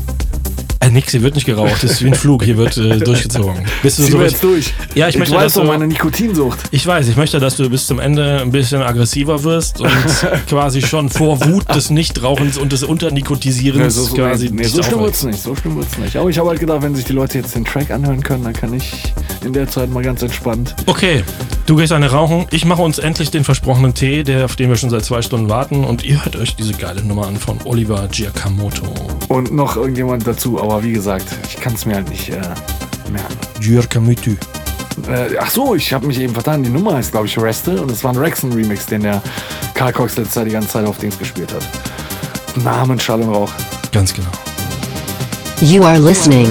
Äh, nix, hier wird nicht geraucht. Das ist wie ein Flug. Hier wird äh, durchgezogen. Bist du so jetzt durch. Ja, ich möchte, weiß dass doch du- meine Nikotinsucht. Ich weiß, ich möchte, dass du bis zum Ende ein bisschen aggressiver wirst und quasi schon vor Wut des Nichtrauchens und des Unternikotisierens Nee, so, so, quasi nee, so schlimm wird's nicht. So schlimm wird's nicht. Aber ich habe halt gedacht, wenn sich die Leute jetzt den Track anhören können, dann kann ich in der Zeit mal ganz entspannt. Okay, du gehst eine rauchen. Ich mache uns endlich den versprochenen Tee, der, auf den wir schon seit zwei Stunden warten. Und ihr hört euch diese geile Nummer an von Oliver Giacomoto. Und noch irgendjemand dazu, aber wie gesagt, ich kann es mir halt nicht äh, merken. Giacomoto. Äh, ach so, ich habe mich eben vertan. Die Nummer heißt, glaube ich, Reste und es war ein Rexon-Remix, den der Karl Cox letzte Zeit die ganze Zeit auf Dings gespielt hat. Namen, Schall und Rauch. Ganz genau. You are listening.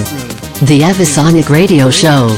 The Evisonic Radio Show.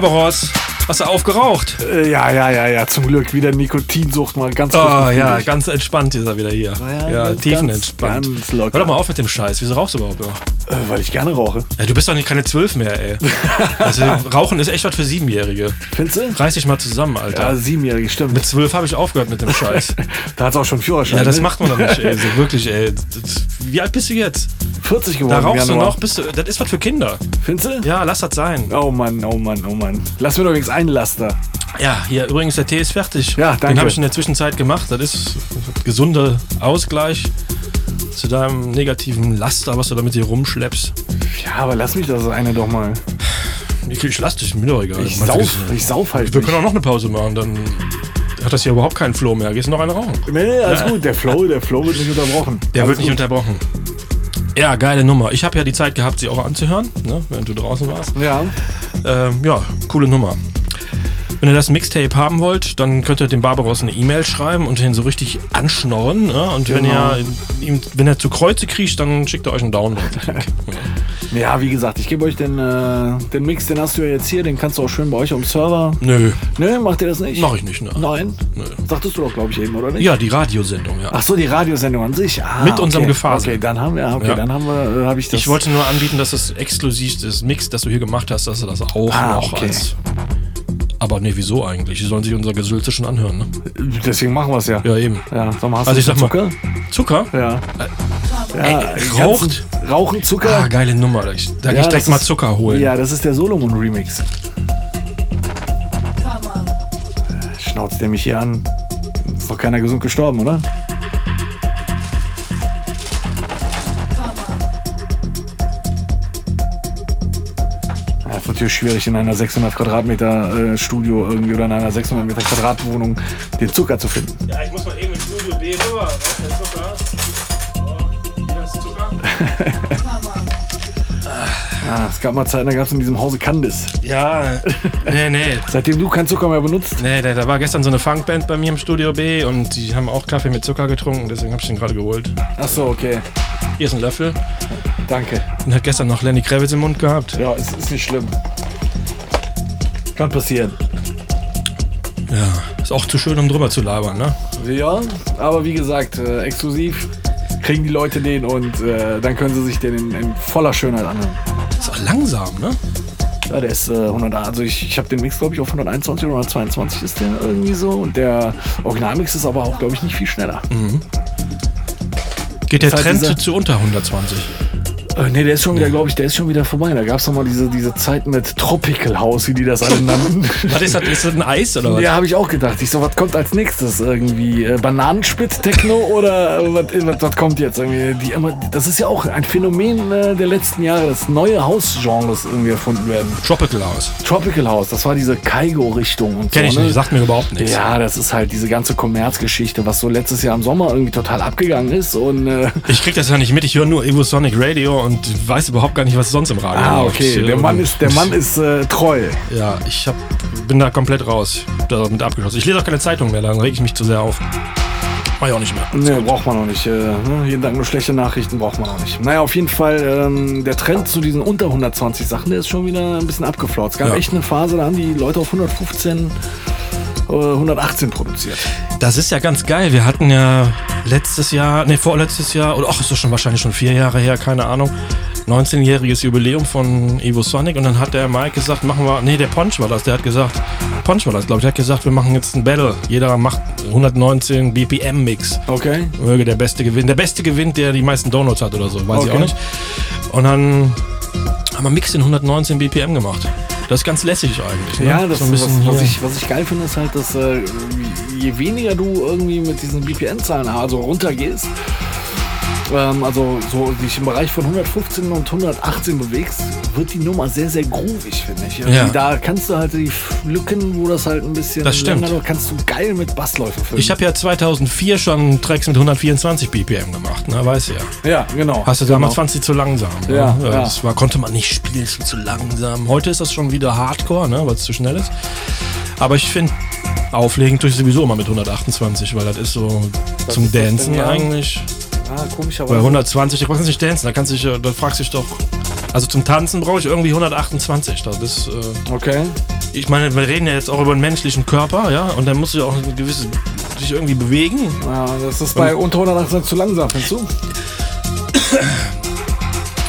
Barbaros, Hast du aufgeraucht? Äh, ja, ja, ja, ja, zum Glück wieder Nikotinsucht mal ganz Oh ja, gefühlt. ganz entspannt ist er wieder hier. Ja, Ja, ganz, tiefenentspannt. ganz locker. Hör doch mal auf mit dem Scheiß. Wieso rauchst du überhaupt noch? Äh, weil ich gerne rauche. Ja, du bist doch nicht keine Zwölf mehr, ey. Also, Rauchen ist echt was für Siebenjährige. Findest du? Reiß dich mal zusammen, Ja, Alter. siebenjährige, stimmt. Mit zwölf habe ich aufgehört mit dem Scheiß. da hat's auch schon Führerschein. Ja, das ne? macht man doch nicht, ey. So wirklich, ey. Wie alt bist du jetzt? 40 geworden. Da rauchst du noch? Bist du, das ist was für Kinder. Findest du? Ja, lass das sein. Oh Mann, oh Mann, oh Mann. Lass mir doch einen Laster. Ja, hier übrigens, der Tee ist fertig. Ja, danke. Den habe ich in der Zwischenzeit gemacht. Das ist gesunder Ausgleich zu deinem negativen Laster, was du da mit dir rumschleppst. Ja, aber lass mich das eine doch mal. Ich, ich lass dich, mir doch egal. Ich Man- sauf, ich sauf halt Wir nicht. können auch noch eine Pause machen, dann hat das hier überhaupt keinen Flow mehr. Gehst du noch eine rauchen? Nee, nee, alles gut. Der Flow, der Flow wird nicht unterbrochen. Der alles wird nicht gut. unterbrochen. Ja, geile Nummer. Ich habe ja die Zeit gehabt, sie auch anzuhören, ne, während du draußen warst. Ja, Ähm, ja, coole Nummer. Wenn ihr das Mixtape haben wollt, dann könnt ihr dem Barbaros eine E-Mail schreiben und ihn so richtig anschnorren. Ne? Und wenn, Genau. ihr ihm, wenn er zu Kreuze kriecht, dann schickt er euch einen Download. ja, wie gesagt, ich gebe euch den, äh, den Mix, den hast du ja jetzt hier, den kannst du auch schön bei euch am Server. Nö, Ne, macht ihr das nicht? mach ich nicht. Ne? Nein? Nö. Sagtest du doch, glaube ich, eben, oder nicht? Ja, die Radiosendung, ja. Ach so, die Radiosendung an sich. Ah, Mit unserem okay. Gefasel. Okay, dann haben wir, okay, Ja. dann haben wir, äh, habe ich das. Ich wollte nur anbieten, dass das exklusiv das Mix, das du hier gemacht hast, dass du das auch Ah, noch okay. als. Aber nee, wieso eigentlich? Die sollen sich unser Gesülze schon anhören, ne? Deswegen machen wir es ja. Ja, eben. Ja, sag mal, hast Also du ich sag mal- Zucker? Zucker? Ja. ja Ey, die raucht? Rauchen, Zucker. Ah, geile Nummer. Da, ich- da Ja, ich direkt mal Zucker holen. Ja, das ist der Solomon Remix. Schnauzt der mich hier an? Ist doch keiner gesund gestorben, oder? Natürlich schwierig in einer 600 Quadratmeter äh, Studio irgendwie oder in einer 600 Meter Quadratwohnung den Zucker zu finden. Ja, ich muss mal eben ins Studio B rüber. Der Zucker. Oh, hier ist Zucker. Ah, es gab mal Zeiten, da gab es in diesem Hause Candice. Ja, nee, nee. Seitdem du keinen Zucker mehr benutzt. Nee, da, da war gestern so eine Funkband bei mir im Studio B und die haben auch Kaffee mit Zucker getrunken, deswegen habe ich den gerade geholt. Ach so, okay. Hier ist ein Löffel. Danke. Den hat gestern noch Lenny Kravitz im Mund gehabt. Ja, es ist nicht schlimm. Kann passieren. Ja, ist auch zu schön, um drüber zu labern, ne? Ja, aber wie gesagt, äh, exklusiv kriegen die Leute den und äh, dann können sie sich den in, in voller Schönheit anhören. Ist auch langsam, ne? Ja, der ist äh, 100, also ich, ich habe den Mix, glaube ich, auf 121 oder 122 ist der irgendwie so und der Originalmix ist aber auch, glaube ich, nicht viel schneller. Geht der heißt, Trend zu unter 120? Äh, nee, der ist schon wieder, glaube ich, der ist schon wieder vorbei. Da gab es mal diese, diese Zeit mit Tropical House, wie die das alle nannten. Was ist das? Ist das ein Eis oder was? Ja, habe ich auch gedacht. Ich so, was kommt als nächstes? Irgendwie äh, Bananensplit-Techno oder äh, was, was, was kommt jetzt? Irgendwie die immer, das ist ja auch ein Phänomen äh, der letzten Jahre, dass neue House-Genres irgendwie erfunden werden. Tropical House. Tropical House, das war diese Kaigo-Richtung und Kenn so. ich ne? nicht, sagt mir überhaupt nichts. Ja, das ist halt diese ganze Kommerzgeschichte, was so letztes Jahr im Sommer irgendwie total abgegangen ist und äh, Ich krieg das ja nicht mit, ich höre nur Evo Sonic Radio und weiß überhaupt gar nicht, was sonst im Radio ah, läuft. okay, der Mann ist, der Mann ist äh, treu. Ja, ich hab, bin da komplett raus. Damit abgeschlossen. Ich lese auch keine Zeitung mehr, dann reg ich mich zu sehr auf. Mach ich auch nicht mehr. Nee, braucht man noch nicht. Äh, ne? Jeden Tag nur schlechte Nachrichten braucht man auch nicht. Naja, auf jeden Fall, ähm, der Trend zu diesen unter 120 Sachen, der ist schon wieder ein bisschen abgeflaut. Es gab Ja. echt eine Phase, da haben die Leute auf 115, äh, 118 produziert. Das ist ja ganz geil. Wir hatten ja letztes Jahr, nee, vorletztes Jahr, oder ach, ist das schon wahrscheinlich schon vier Jahre her, keine Ahnung. 19-jähriges Jubiläum von Evo Sonic und dann hat der Mike gesagt, machen wir, nee, der Ponch war das, der hat gesagt, Ponch war das, glaube ich, der hat gesagt, wir machen jetzt ein Battle. Jeder macht 119 BPM Mix. Okay. Möge der Beste gewinnen. Der Beste gewinnt, der die meisten Downloads hat oder so, weiß ich Okay. auch nicht. Und dann haben wir Mix in 119 BPM gemacht. Das ist ganz lässig eigentlich. Ne? Ja, das so ein was, bisschen was, ich, was ich geil finde, ist halt, dass äh, je weniger du irgendwie mit diesen BPN-Zahlen also runtergehst, ähm, also so dich im Bereich von 115 und 118 bewegst, wird die Nummer sehr, sehr groovig, finde ich. Irgendwie Ja. Da kannst du halt die Lücken, wo das halt ein bisschen Das stimmt. länger kannst du geil mit Bassläufen füllen. Ich habe ja 2004 schon Tracks mit 124 BPM gemacht, ne, weißt du ja. ja, genau. Hast du damals genau. fand sie zu langsam. Ne? Ja, ja. Das war, konnte man nicht spielen, ist zu langsam. Heute ist das schon wieder Hardcore, ne, weil es zu schnell ist. Aber ich finde, auflegen tue ich sowieso immer mit 128, weil das ist so zum ist das Dancen denn, ja? eigentlich. Ah, Bei komischerweise. 120, du kannst nicht dancen, da kannst du äh, da fragst du dich doch. Also zum Tanzen brauche ich irgendwie 128. Das ist, äh, Okay. ich meine, wir reden ja jetzt auch über einen menschlichen Körper, ja, und dann musst du ja auch ein gewisses sich irgendwie bewegen. Ja, das ist bei unter 118 zu langsam, findest du?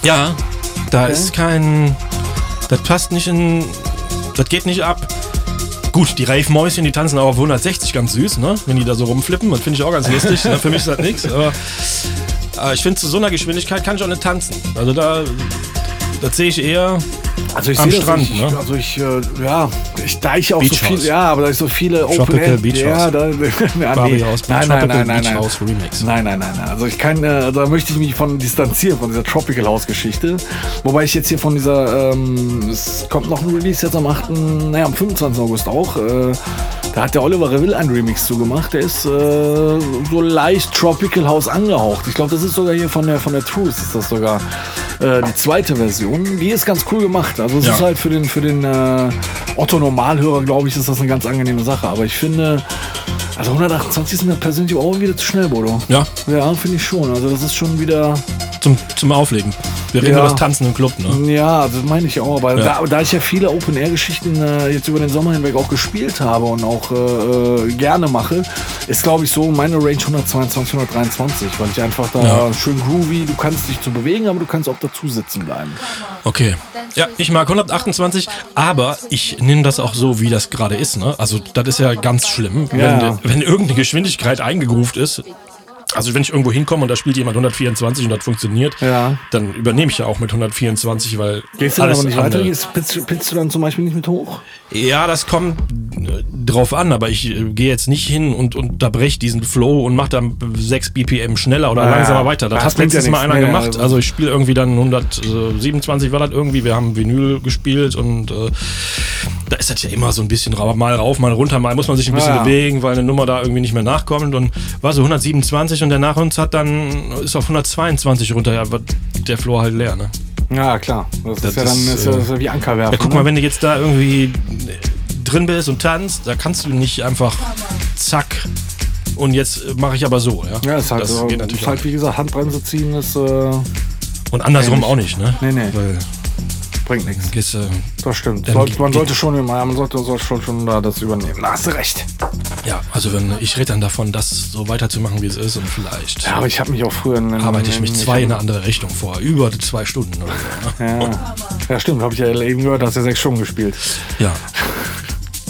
Ja, da ist kein. Das passt nicht in. Das geht nicht ab. Gut, die Rave-Mäuschen, die tanzen auch auf 160 ganz süß, ne? Wenn die da so rumflippen. Das finde ich auch ganz lustig. ne? Für mich ist das nichts. Aber, aber ich finde, zu so einer Geschwindigkeit kann ich auch nicht tanzen. Also da. Das sehe ich eher. Also ich Am sehe das Strand, nicht. ne? Also ich, äh, ja, ich, da ich auch Beach so viel, House. ja, aber da ich so viele Tropical Beach ja, da, ja, nee. House, nein, nein, nein, nein, nein. House Remix. Nein, nein, nein, nein. Also ich kann, äh, da möchte ich mich von distanzieren, von dieser Tropical House Geschichte. Wobei ich jetzt hier von dieser, ähm, es kommt noch ein Release jetzt am 8., naja, am 25. August auch. Äh, da hat der Oliver Reville einen Remix zugemacht. Der ist äh, so leicht Tropical House angehaucht. Ich glaube, das ist sogar hier von der, von der Truth, ist das sogar äh, die zweite Version. Die ist ganz cool gemacht. Also es Ja. ist halt für den, für den äh, Otto Normalhörer, glaube ich, ist das eine ganz angenehme Sache. Aber ich finde, also 128 ist mir persönlich auch wieder zu schnell, Bodo. Ja, Ja, finde ich schon. Also das ist schon wieder. zum, zum Auflegen. Wir reden Ja. über das Tanzen im Club, ne? Ja, das meine ich auch. Aber Ja. da, da ich ja viele Open-Air-Geschichten äh, jetzt über den Sommer hinweg auch gespielt habe und auch äh, äh, gerne mache, ist glaube ich so meine Range 122, 123, weil ich einfach da Ja. schön groovy, du kannst dich zu bewegen, aber du kannst auch dazu sitzen bleiben. Okay. Ja, ich mag 128, aber ich nehme das auch so, wie das gerade ist. Ne? Also das ist ja ganz schlimm, Ja. wenn, wenn irgendeine Geschwindigkeit eingegroovt ist. Also wenn ich irgendwo hinkomme und da spielt jemand 124 und das funktioniert, Ja. dann übernehme ich ja auch mit 124, weil Gehst du dann aber nicht weiter? pitzt, pitzt du dann zum Beispiel nicht mit hoch? Ja, das kommt äh, drauf an, aber ich äh, gehe jetzt nicht hin und unterbreche diesen Flow und mache dann 6 BPM schneller oder Ja, langsamer weiter. Das Das hat bringt ja mal einer gemacht. also- Also ich spiele irgendwie dann 127 war das irgendwie. Wir haben Vinyl gespielt und äh, da ist das ja immer so ein bisschen mal rauf, mal runter, mal muss man sich ein bisschen ja. bewegen, weil eine Nummer da irgendwie nicht mehr nachkommt und war so 127 und der nach uns hat dann ist auf 122 runter. Ja, wird der Floor halt leer, ne? Ja, klar. Das, Das ist ja dann ist, äh, das ist ja wie Ankerwerfen. Ja, guck ne? mal, wenn du jetzt da irgendwie drin bist und tanzt, da kannst du nicht einfach zack und jetzt mache ich aber so, ja. Ja, ist halt, das so, geht natürlich ist halt wie gesagt, Handbremse ziehen ist, äh, Und andersrum ähnlich. auch nicht, ne? Nee, nee. Weil bringt nichts. gehst, äh, Das stimmt. Sollte, man sollte schon man sollte, sollte schon, schon da das übernehmen. Da hast du recht. ja, also wenn ich rede dann davon, das so weiterzumachen, wie es ist und vielleicht Ja, aber ich habe mich auch früher in, arbeite ich mich zwei in eine andere Richtung vor, über zwei Stunden oder so. Ne? Ja, ja stimmt, habe ich ja eben gehört, hast ja sechs Stunden gespielt. Ja.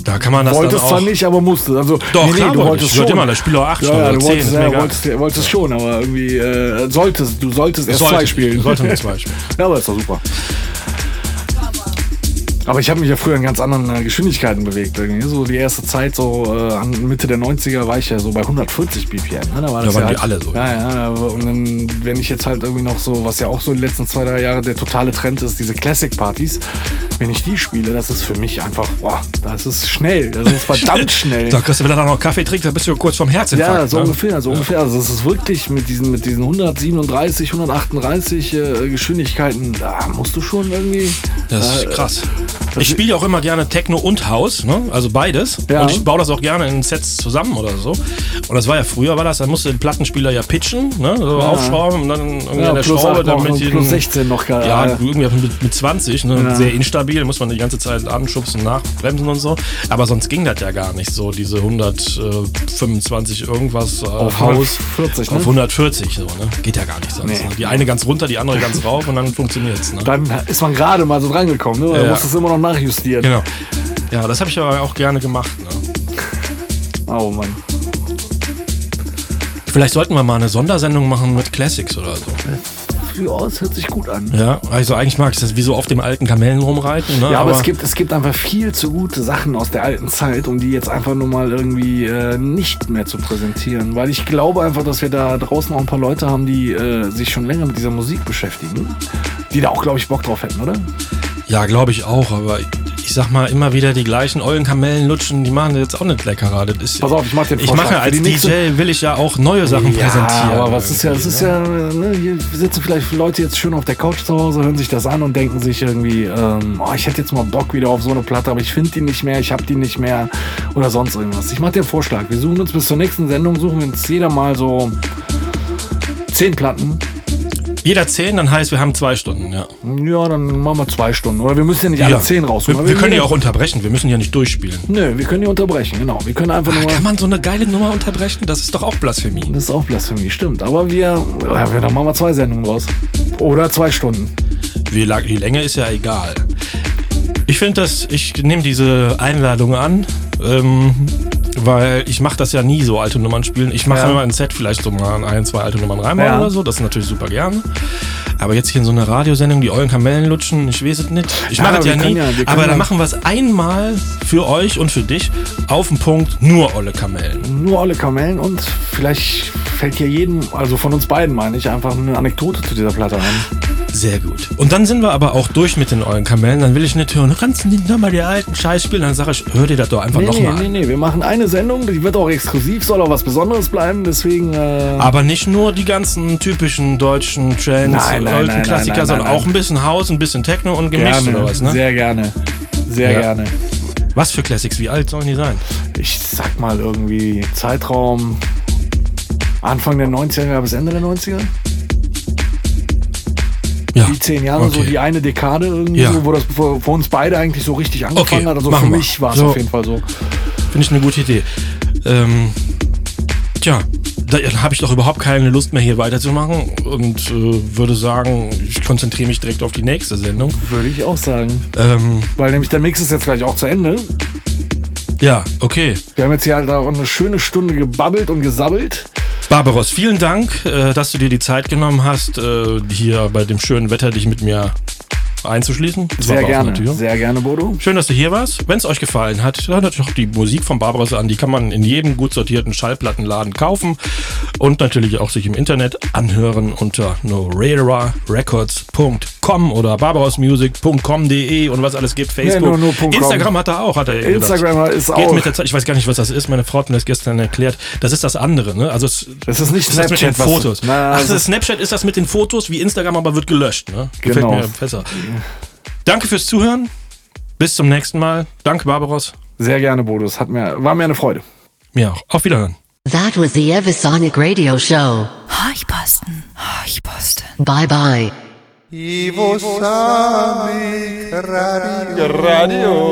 Da kann man das Wolltest dann auch. zwar nicht, aber musste. Also, Doch, klar du wollte wolltest schon. immer, das Spiel auch acht ja, Stunden ja, du zehn, wolltest, ist mir ja, wolltest, wolltest schon, aber irgendwie äh, solltest, du solltest erst Sollte zwei spielen. Sollte nur zwei spielen. Ja, aber ist doch super. Aber ich habe mich ja früher in ganz anderen äh, Geschwindigkeiten bewegt. Irgendwie. So die erste Zeit, so äh, Mitte der 90er, war ich ja so bei 140 BPM. Ne? Da war Da waren ja die alle so. Ja, ja. Und dann, wenn ich jetzt halt irgendwie noch so, was ja auch so die letzten zwei, drei Jahre der totale Trend ist, diese Classic-Partys, wenn ich die spiele, das ist für mich einfach, boah, das ist schnell. Das ist verdammt schnell. Da kriegst du, wenn du dann noch Kaffee trinkst, dann bist du kurz vorm Herzinfarkt. Ja, so ne? ungefähr, so ungefähr. Also es ist wirklich mit diesen, mit diesen 137, 138 äh, Geschwindigkeiten, da musst du schon irgendwie. Das ist äh, krass. Ich spiele ja auch immer gerne Techno und House, ne? also beides. Ja. Und ich baue das auch gerne in Sets zusammen oder so. Und das war ja früher, war das, da musste den Plattenspieler ja pitchen, ne? so aufschrauben und dann irgendwie Ja, an der Schraube, damit plus 16 noch gar. Ja, irgendwie mit, mit 20, ne? Ja. sehr instabil, muss man die ganze Zeit anschubsen, nachbremsen und so. Aber sonst ging das ja gar nicht so, diese 125 irgendwas äh, Auf Haus 140, ne? auf 140, so, ne? geht ja gar nicht sonst. Nee. Ne? Die eine ganz runter, die andere ganz rauf und dann funktioniert's. Ne? dann ist man gerade mal so drangekommen, ne? Ja. Muss es immer noch nachjustieren. Genau. Ja, das habe ich aber auch gerne gemacht. Ne? Oh Mann. Vielleicht sollten wir mal eine Sondersendung machen mit Classics oder so. Ja, es hört sich gut an. Ja, also eigentlich mag ich das wie so auf dem alten Kamellen rumreiten. Ne? Ja, aber, es, gibt, es gibt einfach viel zu gute Sachen aus der alten Zeit, um die jetzt einfach nur mal irgendwie äh, nicht mehr zu präsentieren. Weil ich glaube einfach, dass wir da draußen auch ein paar Leute haben, die äh, sich schon länger mit dieser Musik beschäftigen. Die da auch, glaube ich, Bock drauf hätten, oder? Ja, glaube ich auch, aber ich sag mal, immer wieder die gleichen ollen Kamellen lutschen, die machen jetzt auch nicht leckerer. Das ist, Pass auf, ich mach einen Ich mache als DJ, will ich ja auch neue Sachen präsentieren. aber was ist ja, das ist ja, ne, hier sitzen vielleicht Leute jetzt schön auf der Couch zu Hause, hören sich das an und denken sich irgendwie, ähm, oh, ich hätte jetzt mal Bock wieder auf so eine Platte, aber ich finde die nicht mehr, ich habe die nicht mehr oder sonst irgendwas. Ich mache dir einen Vorschlag. Wir suchen uns bis zur nächsten Sendung, suchen wir uns jeder mal so zehn Platten Jeder zehn, dann heißt, wir haben zwei Stunden, ja. Ja, dann machen wir zwei Stunden. Oder wir müssen ja nicht alle zehn rausholen. Wir, wir können ja auch unterbrechen, wir müssen ja nicht durchspielen. Nö, wir können die unterbrechen, genau. Wir können einfach nur. Kann man so eine geile Nummer unterbrechen? Das ist doch auch Blasphemie. Das ist auch Blasphemie, stimmt. Aber wir, ja, dann machen wir zwei Sendungen raus. Oder zwei Stunden. Wie lang, die Länge ist ja egal. Ich finde das, ich nehme diese Einladung an, ähm, weil ich mache das ja nie so alte Nummern spielen. Ich mache Ja. immer ein Set vielleicht so mal ein, zwei alte Nummern reinbauen Ja. oder so. Das ist natürlich super gern. Aber jetzt hier in so einer Radiosendung, die euren Kamellen lutschen, ich weiß es nicht. Ich mache es ja nie. ja- können aber dann machen wir es einmal für euch und für dich auf den Punkt, nur olle Kamellen. Nur alle Kamellen und vielleicht fällt hier jedem, also von uns beiden meine ich, einfach eine Anekdote zu dieser Platte ein. Sehr gut. Und dann sind wir aber auch durch mit den euren Kamellen. Dann will ich nicht hören, kannst du nicht nochmal die alten Scheiß spielen? Dann sage ich, hör dir das doch einfach Nee, nee, nochmal nee, an. nee, wir machen eine Sendung, die wird auch exklusiv, soll auch was Besonderes bleiben, deswegen. Äh, Aber nicht nur die ganzen typischen deutschen Trends, alten Klassiker, sondern auch ein bisschen Haus, ein bisschen Techno und gemischt gerne, oder was, ne? Sehr gerne. Sehr Ja. gerne. Was für Classics, wie alt sollen die sein? Ich sag mal irgendwie Zeitraum Anfang der 90er bis Ende der 90er. Ja. Die zehn Jahre, so Okay. die eine Dekade irgendwie, Ja. so, wo das für, für uns beide eigentlich so richtig angefangen Okay, hat. Also für machen wir. mich war es So. auf jeden Fall so. Finde ich eine gute Idee. Ähm, tja, da habe ich doch überhaupt keine Lust mehr hier weiterzumachen und äh, würde sagen, ich konzentriere mich direkt auf die nächste Sendung. Würde ich auch sagen. Ähm, Weil nämlich der Mix ist jetzt gleich auch zu Ende. ja, okay. Wir haben jetzt hier halt auch eine schöne Stunde gebabbelt und gesabbelt. Barbaros, vielen Dank, äh, dass du dir die Zeit genommen hast, äh, hier bei dem schönen Wetter dich mit mir einzuschließen. Das Sehr gerne. Sehr gerne, Bodo. Schön, dass du hier warst. Wenn es euch gefallen hat, hört euch auch die Musik von Barbaros an. Die kann man in jedem gut sortierten Schallplattenladen kaufen und natürlich auch sich im Internet anhören unter norerarecords.com oder barbarosmusic.com.de und was alles gibt. Facebook. nur- nur .com. Instagram hat er auch, hat er Instagram gesagt. ist auch. mit der Zeit. Ich weiß gar nicht, was das ist. Meine Frau hat mir das gestern erklärt. Das ist das andere, ne? Also es, Das ist nicht ist das mit den Snapchat, Fotos. Na, Ach, ist- Snapchat ist das mit den Fotos, wie Instagram aber wird gelöscht, ne? Gefällt Genau. mir besser. Danke fürs Zuhören. Bis zum nächsten Mal. Danke, Barbaros. Sehr gerne, Bodo. Es hat mir, war mir eine Freude. Mir auch. Auf Wiederhören. That was the Evisonic Radio Show. Haarposten. Haarposten. Bye bye. Ivo Sonic Radio.